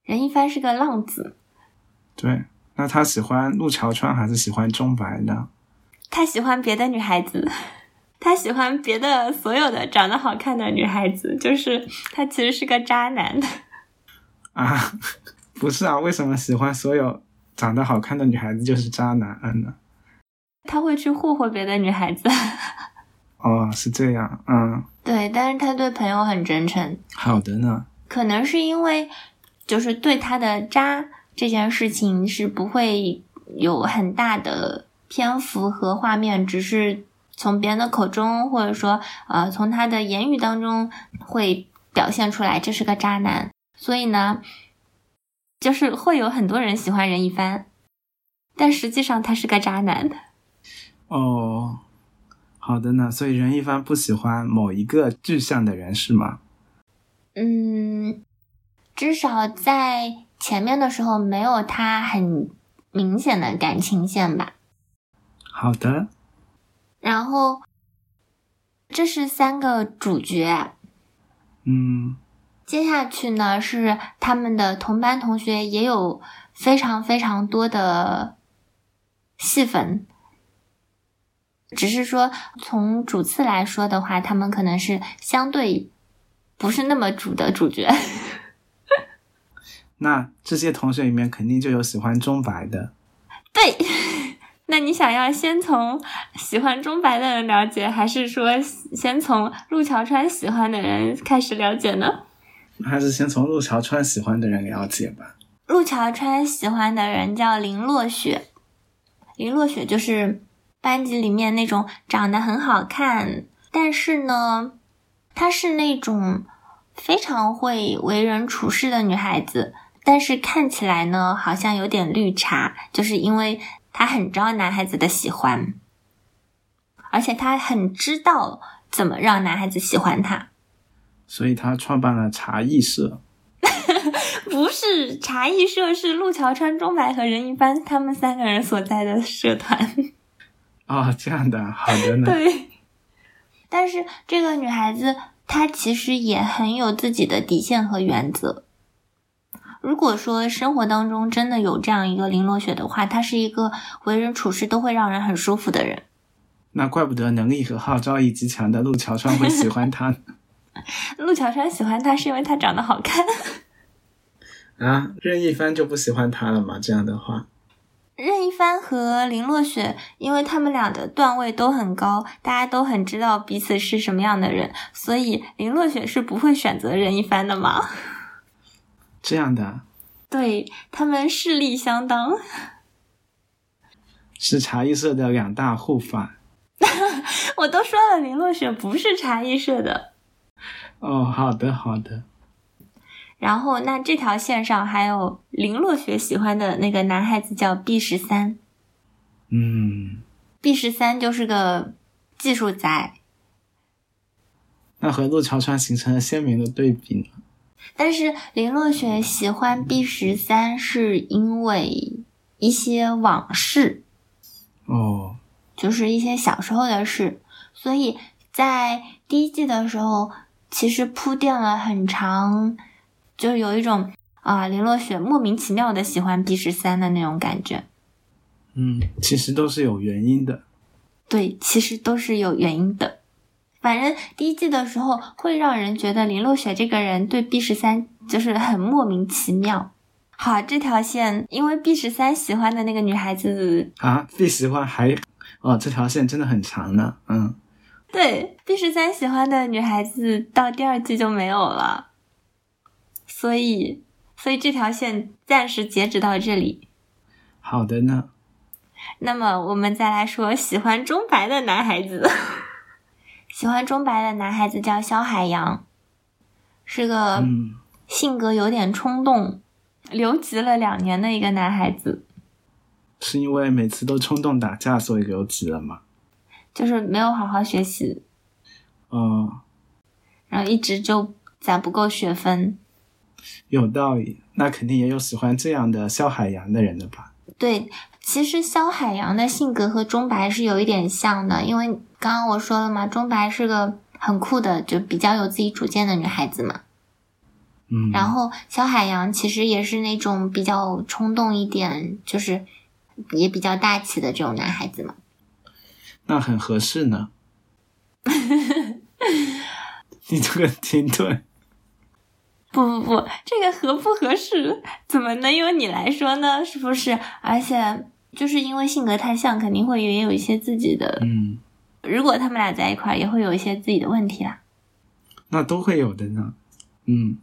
任一帆是个浪子，对，那他喜欢陆桥川还是喜欢钟白呢？他喜欢别的女孩子，他喜欢别的所有的长得好看的女孩子，就是他其实是个渣男。啊，不是啊，为什么喜欢所有长得好看的女孩子就是渣男呢？他会去霍霍别的女孩子。哦，是这样，嗯，对，但是他对朋友很真诚。好的呢，可能是因为。就是对他的渣这件事情是不会有很大的篇幅和画面，只是从别人的口中，或者说呃从他的言语当中会表现出来这是个渣男，所以呢，就是会有很多人喜欢任一帆，但实际上他是个渣男。哦，好的呢，所以任一帆不喜欢某一个具象的人是吗？嗯，至少在前面的时候没有他很明显的感情线吧。好的，然后这是三个主角，嗯，接下去呢是他们的同班同学，也有非常非常多的戏份。只是说从主次来说的话，他们可能是相对不是那么主的主角。那这些同学里面肯定就有喜欢钟白的。对，那你想要先从喜欢钟白的人了解，还是说先从陆桥川喜欢的人开始了解呢？还是先从陆桥川喜欢的人了解吧。陆桥川喜欢的人叫林落雪，林落雪就是班级里面那种长得很好看，但是呢，她是那种非常会为人处事的女孩子。但是看起来呢，好像有点绿茶，就是因为她很招男孩子的喜欢，而且她很知道怎么让男孩子喜欢他，所以她创办了茶艺社。不是茶艺社，是陆桥川、钟白和任一帆他们三个人所在的社团。哦，这样的，好的呢。对，但是这个女孩子她其实也很有自己的底线和原则。如果说生活当中真的有这样一个林落雪的话，他是一个为人处事都会让人很舒服的人。那怪不得能力和号召力极强的陆桥川会喜欢他。陆桥川喜欢他是因为他长得好看。啊，任一帆就不喜欢他了吗？这样的话，任一帆和林落雪，因为他们俩的段位都很高，大家都很知道彼此是什么样的人，所以林落雪是不会选择任一帆的嘛。这样的，对他们势力相当，是茶艺社的两大护法。我都说了，林落雪不是茶艺社的。哦，好的，好的。然后，那这条线上还有林落雪喜欢的那个男孩子叫毕十三。嗯，毕十三就是个技术宅。那和陆桥川形成了鲜明的对比呢。但是林若雪喜欢 B 十三，是因为一些往事，哦，就是一些小时候的事，所以在第一季的时候，其实铺垫了很长，就是有一种啊林若雪莫名其妙的喜欢 B 十三的那种感觉。嗯，其实都是有原因的。对，其实都是有原因的。反正第一季的时候会让人觉得林落雪这个人对 B 十三就是很莫名其妙。好，这条线因为 B 十三喜欢的那个女孩子啊，B 喜欢还哦，这条线真的很长呢。嗯，对，B 十三喜欢的女孩子到第二季就没有了，所以所以这条线暂时截止到这里。好的呢。那么我们再来说喜欢钟白的男孩子。喜欢钟白的男孩子叫肖海洋，是个性格有点冲动、留级了两年的一个男孩子。是因为每次都冲动打架，所以留级了吗？就是没有好好学习，嗯，然后一直就攒不够学分。有道理，那肯定也有喜欢这样的肖海洋的人的吧？对，其实肖海洋的性格和钟白是有一点像的，因为刚刚我说了嘛，钟白是个很酷的，就比较有自己主见的女孩子嘛。嗯，然后肖海洋其实也是那种比较冲动一点，就是也比较大气的这种男孩子嘛。那很合适呢。你这个停顿。不不不，这个合不合适，怎么能由你来说呢？是不是？而且就是因为性格太像，肯定会也有一些自己的。嗯，如果他们俩在一块儿，也会有一些自己的问题啦。那都会有的呢。嗯。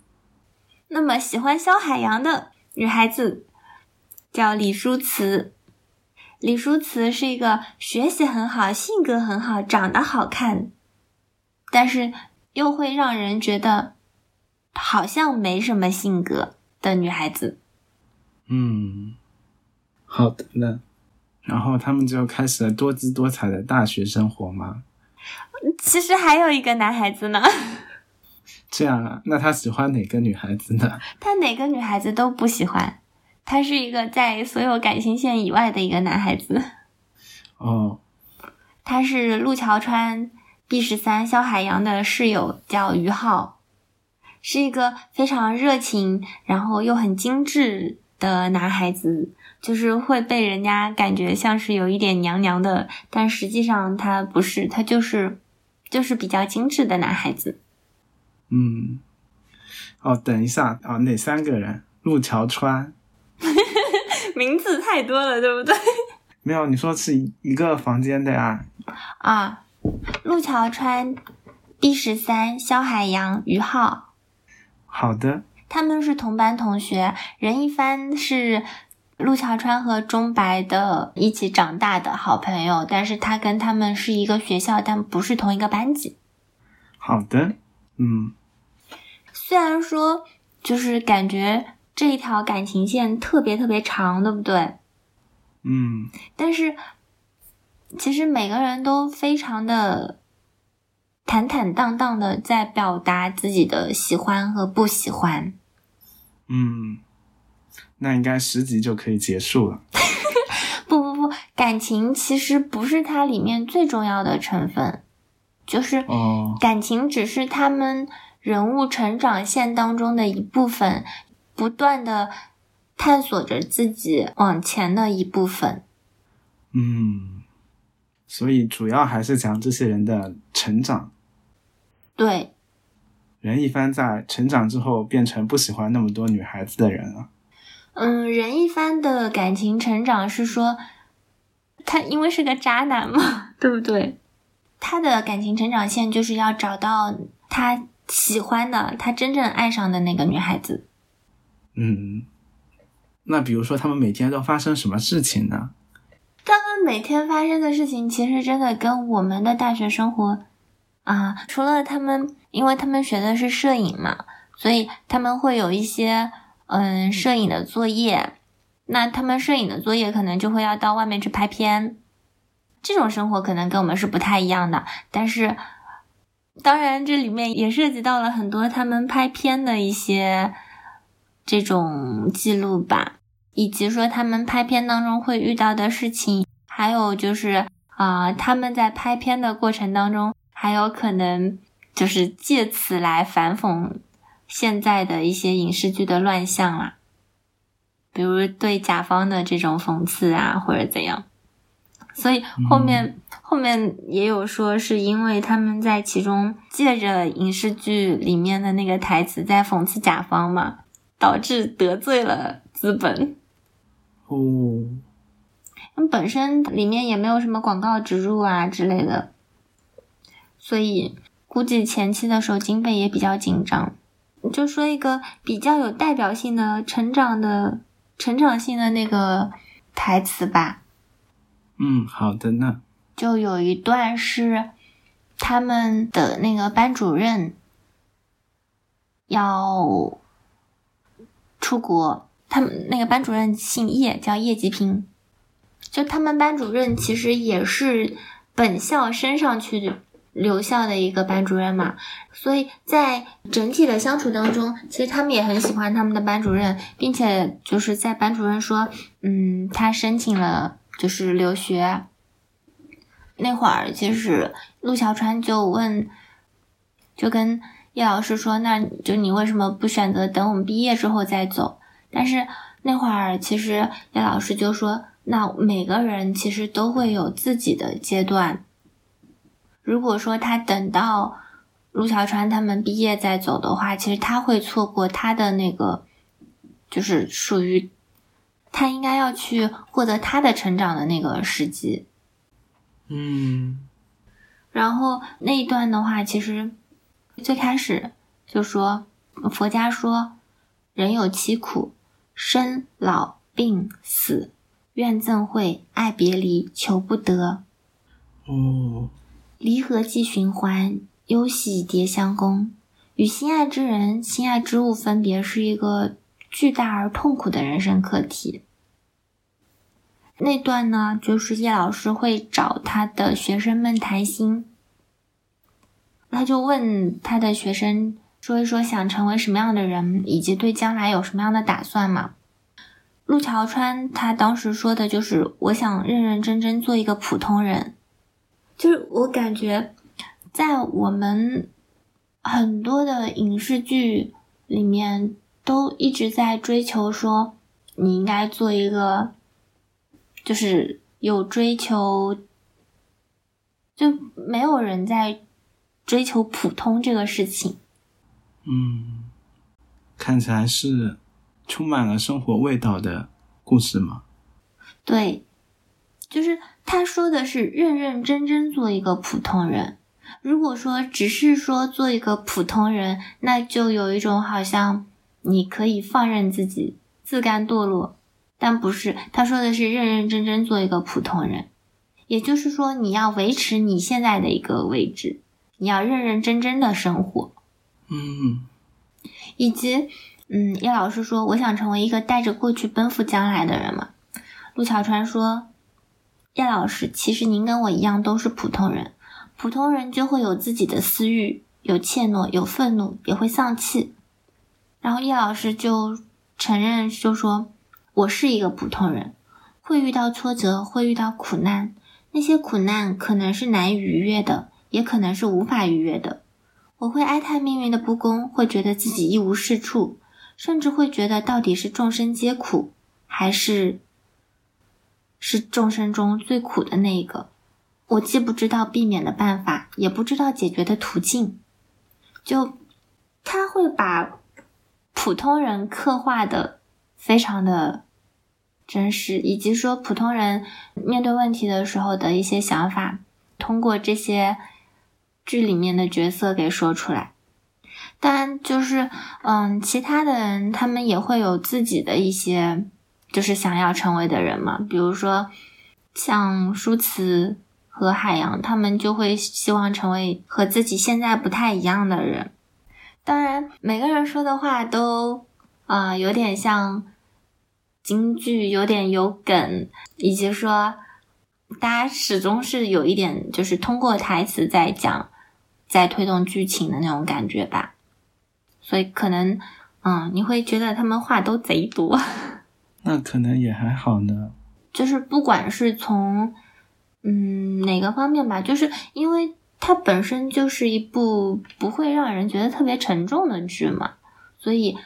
那么喜欢肖海洋的女孩子叫李淑慈。李书慈是一个学习很好、性格很好、长得好看，但是又会让人觉得好像没什么性格的女孩子。嗯，好的呢。然后他们就开始了多姿多彩的大学生活吗？其实还有一个男孩子呢。这样啊？那他喜欢哪个女孩子呢？他哪个女孩子都不喜欢。他是一个在所有感情线以外的一个男孩子。哦。他是陆桥川 B 十三肖海洋的室友，叫于浩，是一个非常热情，然后又很精致的男孩子。就是会被人家感觉像是有一点娘娘的，但实际上他不是，他就是就是比较精致的男孩子。嗯，哦，等一下啊，哪三个人？陆桥川，名字太多了，对不对？没有，你说是一个房间的呀？啊，陆桥川、B 十三、肖海洋、于浩。好的。他们是同班同学，任一帆是。陆桥川和钟白的一起长大的好朋友，但是他跟他们是一个学校，但不是同一个班级。好的，嗯。虽然说，就是感觉这一条感情线特别特别长，对不对？嗯。但是，其实每个人都非常的坦坦荡荡的在表达自己的喜欢和不喜欢。嗯。那应该十集就可以结束了。不不不，感情其实不是它里面最重要的成分，就是感情只是他们人物成长线当中的一部分，不断的探索着自己往前的一部分。嗯，所以主要还是讲这些人的成长。对，任一帆在成长之后变成不喜欢那么多女孩子的人了。嗯，任一帆的感情成长是说，他因为是个渣男嘛，对不对？他的感情成长线就是要找到他喜欢的、他真正爱上的那个女孩子。嗯，那比如说他们每天都发生什么事情呢？他们每天发生的事情其实真的跟我们的大学生活啊，除了他们，因为他们学的是摄影嘛，所以他们会有一些。嗯，摄影的作业，那他们摄影的作业可能就会要到外面去拍片，这种生活可能跟我们是不太一样的。但是，当然这里面也涉及到了很多他们拍片的一些这种记录吧，以及说他们拍片当中会遇到的事情，还有就是啊，他们在拍片的过程当中，还有可能就是借此来反讽。现在的一些影视剧的乱象啦，比如对甲方的这种讽刺啊，或者怎样，所以后面后面也有说是因为他们在其中借着影视剧里面的那个台词在讽刺甲方嘛，导致得罪了资本。哦，那本身里面也没有什么广告植入啊之类的，所以估计前期的时候经费也比较紧张。就说一个比较有代表性的成长的成长性的那个台词吧。嗯，好的呢。就有一段是他们的那个班主任要出国，他们那个班主任姓叶，叫叶吉平。就他们班主任其实也是本校升上去的。留校的一个班主任嘛，所以在整体的相处当中，其实他们也很喜欢他们的班主任，并且就是在班主任说，嗯，他申请了就是留学那会儿，其实陆小川就问，就跟叶老师说，那就你为什么不选择等我们毕业之后再走？但是那会儿其实叶老师就说，那每个人其实都会有自己的阶段。如果说他等到陆小川他们毕业再走的话，其实他会错过他的那个，就是属于他应该要去获得他的成长的那个时机。嗯，然后那一段的话，其实最开始就说佛家说人有七苦：生、老、病、死。怨憎会，爱别离，求不得。哦，离合即循环，忧喜迭相攻。与心爱之人、心爱之物分别，是一个巨大而痛苦的人生课题。那段呢，就是叶老师会找他的学生们谈心，他就问他的学生说一说想成为什么样的人，以及对将来有什么样的打算嘛。陆桥川他当时说的就是我想认认真真做一个普通人，就是我感觉在我们很多的影视剧里面都一直在追求说你应该做一个。就是有追求，就没有人在追求普通这个事情。嗯，看起来是充满了生活味道的故事吗？对，就是他说的是认认真真做一个普通人。如果说只是说做一个普通人，那就有一种好像你可以放任自己自甘堕落。但不是，他说的是认认真真做一个普通人，也就是说，你要维持你现在的一个位置，你要认认真真的生活。嗯，以及，嗯，叶老师说，我想成为一个带着过去奔赴将来的人嘛。陆桥川说，叶老师，其实您跟我一样都是普通人，普通人就会有自己的私欲，有怯懦，有愤怒，也会丧气。然后叶老师就承认，就说。我是一个普通人，会遇到挫折，会遇到苦难。那些苦难可能是难以逾越的，也可能是无法逾越的。我会哀叹命运的不公，会觉得自己一无是处，甚至会觉得到底是众生皆苦，还是是众生中最苦的那一个。我既不知道避免的办法，也不知道解决的途径。就他会把普通人刻画的非常的。真实，以及说普通人面对问题的时候的一些想法，通过这些剧里面的角色给说出来。当然，就是嗯，其他的人他们也会有自己的一些，就是想要成为的人嘛。比如说像舒慈和海洋，他们就会希望成为和自己现在不太一样的人。当然，每个人说的话都啊有点像。京剧有点有梗，以及说，大家始终是有一点，就是通过台词在讲，在推动剧情的那种感觉吧。所以可能，嗯，你会觉得他们话都贼多。那可能也还好呢。就是不管是从，嗯，哪个方面吧，就是因为它本身就是一部不会让人觉得特别沉重的剧嘛，所以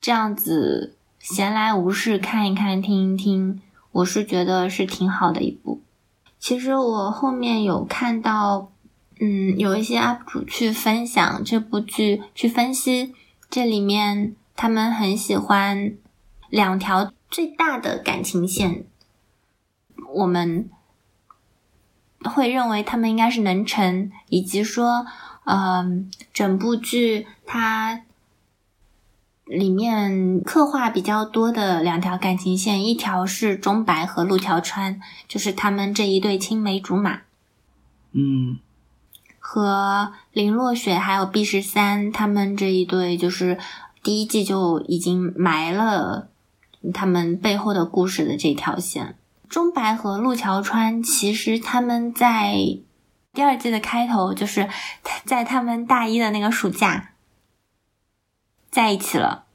这样子。闲来无事看一看，听一听，我是觉得是挺好的一部。其实我后面有看到，嗯，有一些 UP 主去分享这部剧，去分析这里面他们很喜欢两条最大的感情线，我们会认为他们应该是能成，以及说，嗯，整部剧它。里面刻画比较多的两条感情线，一条是钟白和陆桥川，就是他们这一对青梅竹马。嗯，和林落雪还有毕十三他们这一对，就是第一季就已经埋了他们背后的故事的这条线。钟白和陆桥川其实他们在第二季的开头，就是在他们大一的那个暑假。在一起了，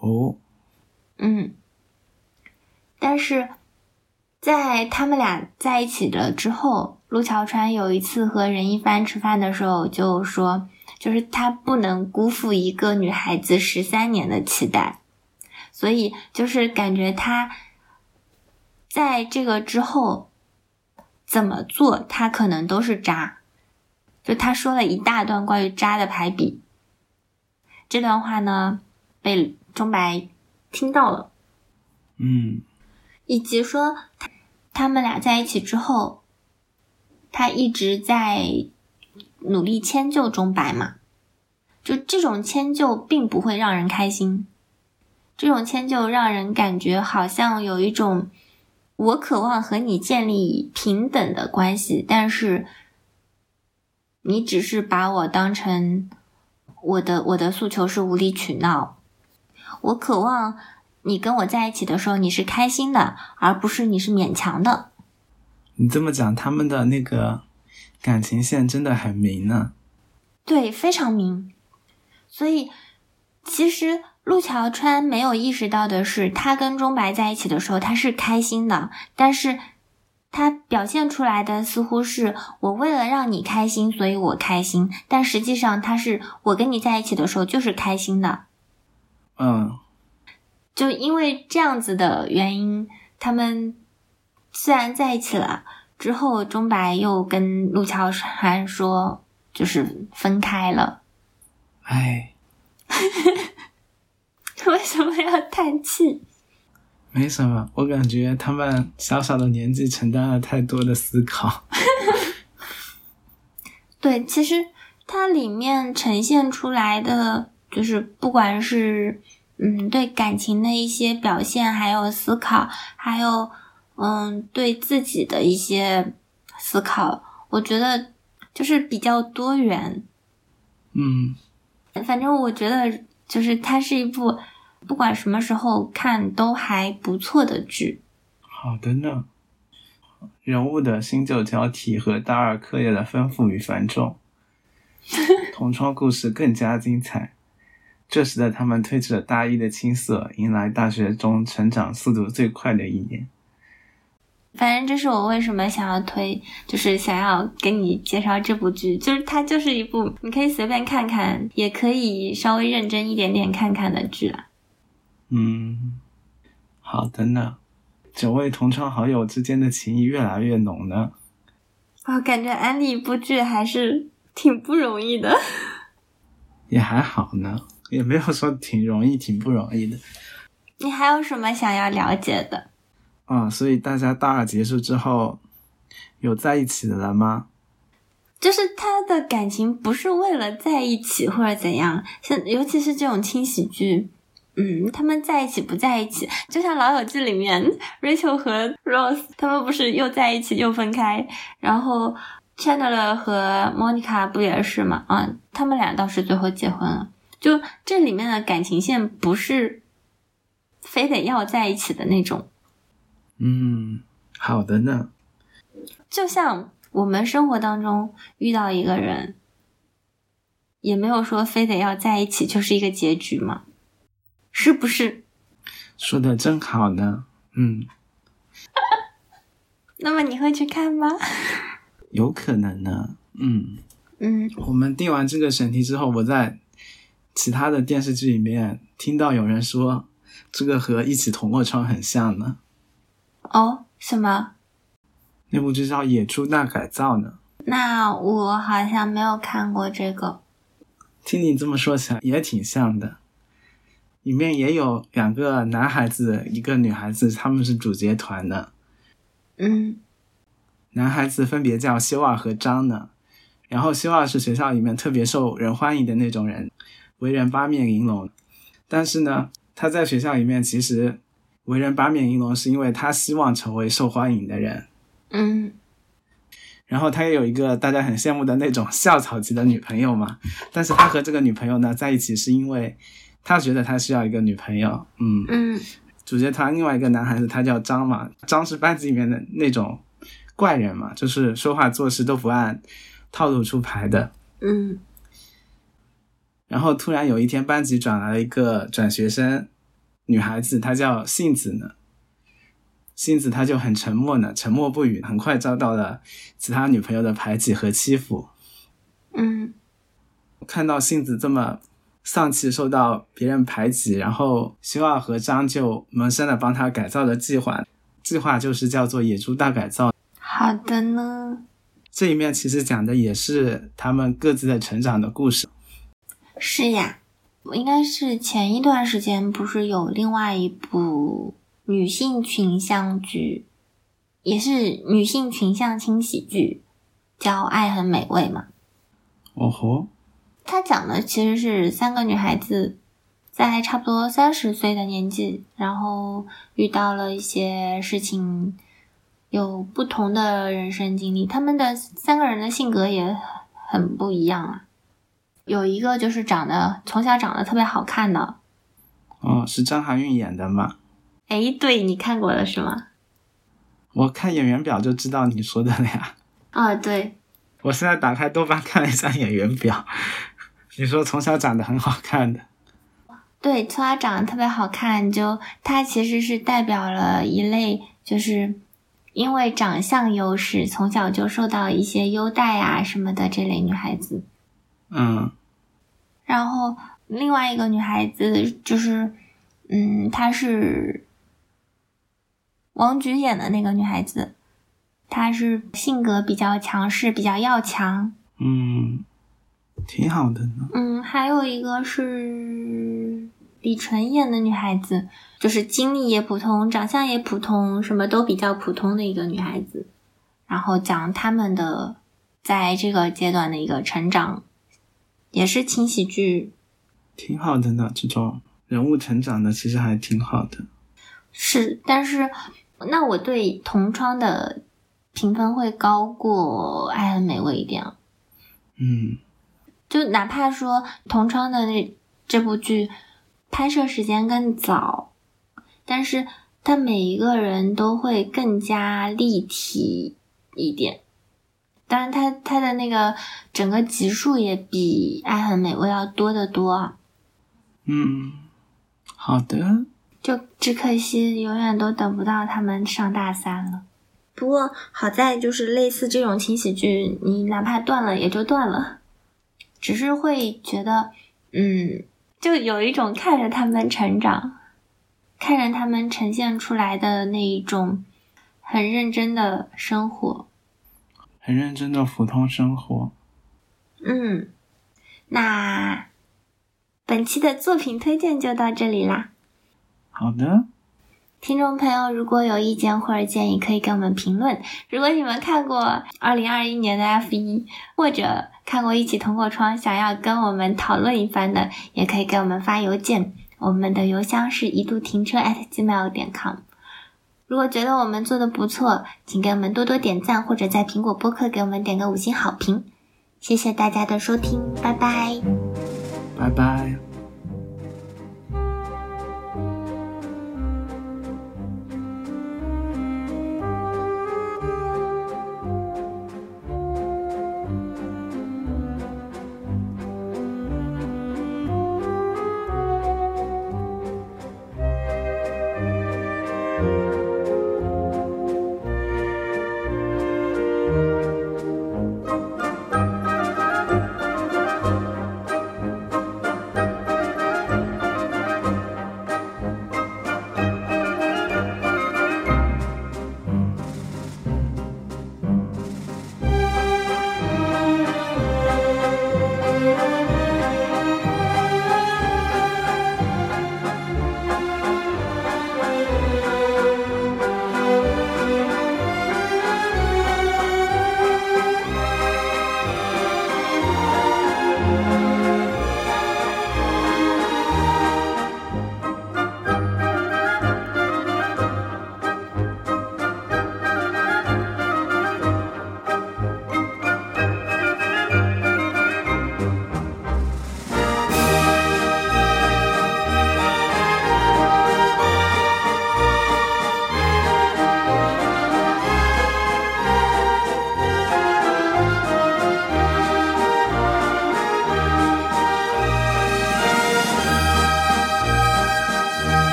哦，嗯，但是在他们俩在一起了之后，陆桥川有一次和任一帆吃饭的时候就说，就是他不能辜负一个女孩子十三年的期待，所以就是感觉他在这个之后怎么做，他可能都是渣，就他说了一大段关于渣的排比。这段话呢，被钟白听到了，嗯，以及说他他们俩在一起之后，他一直在努力迁就钟白嘛，就这种迁就并不会让人开心，这种迁就让人感觉好像有一种我渴望和你建立平等的关系，但是你只是把我当成我的我的诉求是无理取闹。我渴望你跟我在一起的时候你是开心的，而不是你是勉强的。你这么讲，他们的那个感情线真的很明呢。对，非常明。所以其实。陆桥川没有意识到的是，他跟钟白在一起的时候，他是开心的，但是他表现出来的似乎是我为了让你开心，所以我开心，但实际上他是我跟你在一起的时候就是开心的。嗯，就因为这样子的原因，他们虽然在一起了之后，钟白又跟陆桥川说，就是分开了。哎。为什么要叹气？没什么，我感觉他们小小的年纪承担了太多的思考。对，其实它里面呈现出来的，就是不管是嗯对感情的一些表现，还有思考，还有嗯对自己的一些思考，我觉得就是比较多元。嗯，反正我觉得就是它是一部。不管什么时候看都还不错的剧。好的呢，人物的新旧交替和大二课业的丰富与繁重，同窗故事更加精彩。这时的他们褪去了大一的青涩，迎来大学中成长速度最快的一年。反正这是我为什么想要推，就是想要给你介绍这部剧，就是它就是一部你可以随便看看，也可以稍微认真一点点看看的剧啊。嗯，好的呢。九位同窗好友之间的情谊越来越浓呢。啊感觉安利一部剧还是挺不容易的。也还好呢，也没有说挺容易、挺不容易的。你还有什么想要了解的？啊，所以大家大二结束之后有在一起的了吗？就是他的感情不是为了在一起或者怎样，像尤其是这种轻喜剧。嗯，他们在一起不在一起，就像《老友记》里面 Rachel 和 Rose，他们不是又在一起又分开，然后 Chandler 和 Monica 不也是吗？啊，他们俩倒是最后结婚了。就这里面的感情线不是非得要在一起的那种。嗯，好的呢。就像我们生活当中遇到一个人，也没有说非得要在一起就是一个结局嘛。是不是说的真好呢？嗯，那么你会去看吗？有可能呢。嗯嗯，我们定完这个选题之后，我在其他的电视剧里面听到有人说这个和一起同过窗很像呢。哦，什么？那部剧叫《野猪大改造》呢。那我好像没有看过这个。听你这么说起来，也挺像的。里面也有两个男孩子，一个女孩子，他们是主角团的。嗯，男孩子分别叫修二和张呢。然后修二是学校里面特别受人欢迎的那种人，为人八面玲珑。但是呢，他在学校里面其实为人八面玲珑，是因为他希望成为受欢迎的人。嗯。然后他也有一个大家很羡慕的那种校草级的女朋友嘛。但是他和这个女朋友呢在一起是因为。他觉得他需要一个女朋友，嗯嗯，主角团另外一个男孩子他叫张嘛，张是班级里面的那种怪人嘛，就是说话做事都不按套路出牌的，嗯。然后突然有一天班级转来了一个转学生女孩子，她叫杏子呢，杏子她就很沉默呢，沉默不语，很快遭到了其他女朋友的排挤和欺负，嗯。看到杏子这么。丧气，受到别人排挤，然后修二和张就萌生了帮他改造的计划，计划就是叫做“野猪大改造”。好的呢，这一面其实讲的也是他们各自的成长的故事。是呀，应该是前一段时间不是有另外一部女性群像剧，也是女性群像轻喜剧，叫《爱很美味》嘛？哦吼。他讲的其实是三个女孩子在差不多三十岁的年纪，然后遇到了一些事情，有不同的人生经历，他们的三个人的性格也很不一样啊。有一个就是长得从小长得特别好看的，哦，是张含韵演的吗？哎，对你看过了是吗？我看演员表就知道你说的了呀。啊，对，我现在打开豆瓣看了一下演员表，你说从小长得很好看的，对，从小长得特别好看，就她其实是代表了一类，就是因为长相优势，从小就受到一些优待啊什么的这类女孩子。嗯然后另外一个女孩子就是，嗯，她是王菊演的那个女孩子，她是性格比较强势，比较要强。嗯，挺好的呢。嗯，还有一个是李纯演的女孩子，就是经历也普通，长相也普通，什么都比较普通的一个女孩子。然后讲他们的在这个阶段的一个成长，也是轻喜剧。挺好的呢，这种人物成长的其实还挺好的。是，但是那我对同窗的评分会高过《爱很美味》一点啊。嗯就哪怕说同窗的那这部剧拍摄时间更早，但是他每一个人都会更加立体一点。当然他，他的那个整个集数也比《爱很美味》要多得多啊。嗯，好的。就只可惜永远都等不到他们上大三了。不过好在就是类似这种轻喜剧，你哪怕断了也就断了，只是会觉得，嗯，就有一种看着他们成长，看着他们呈现出来的那一种很认真的生活。很认真的普通生活。嗯，那本期的作品推荐就到这里啦。好的，听众朋友，如果有意见或者建议，可以给我们评论。如果你们看过二零二一年的 F 一，或者看过一起同过窗，想要跟我们讨论一番的，也可以给我们发邮件。我们的邮箱是一度停车 at gmail 点 com。如果觉得我们做的不错，请给我们多多点赞，或者在苹果播客给我们点个五星好评。谢谢大家的收听，拜拜。拜拜。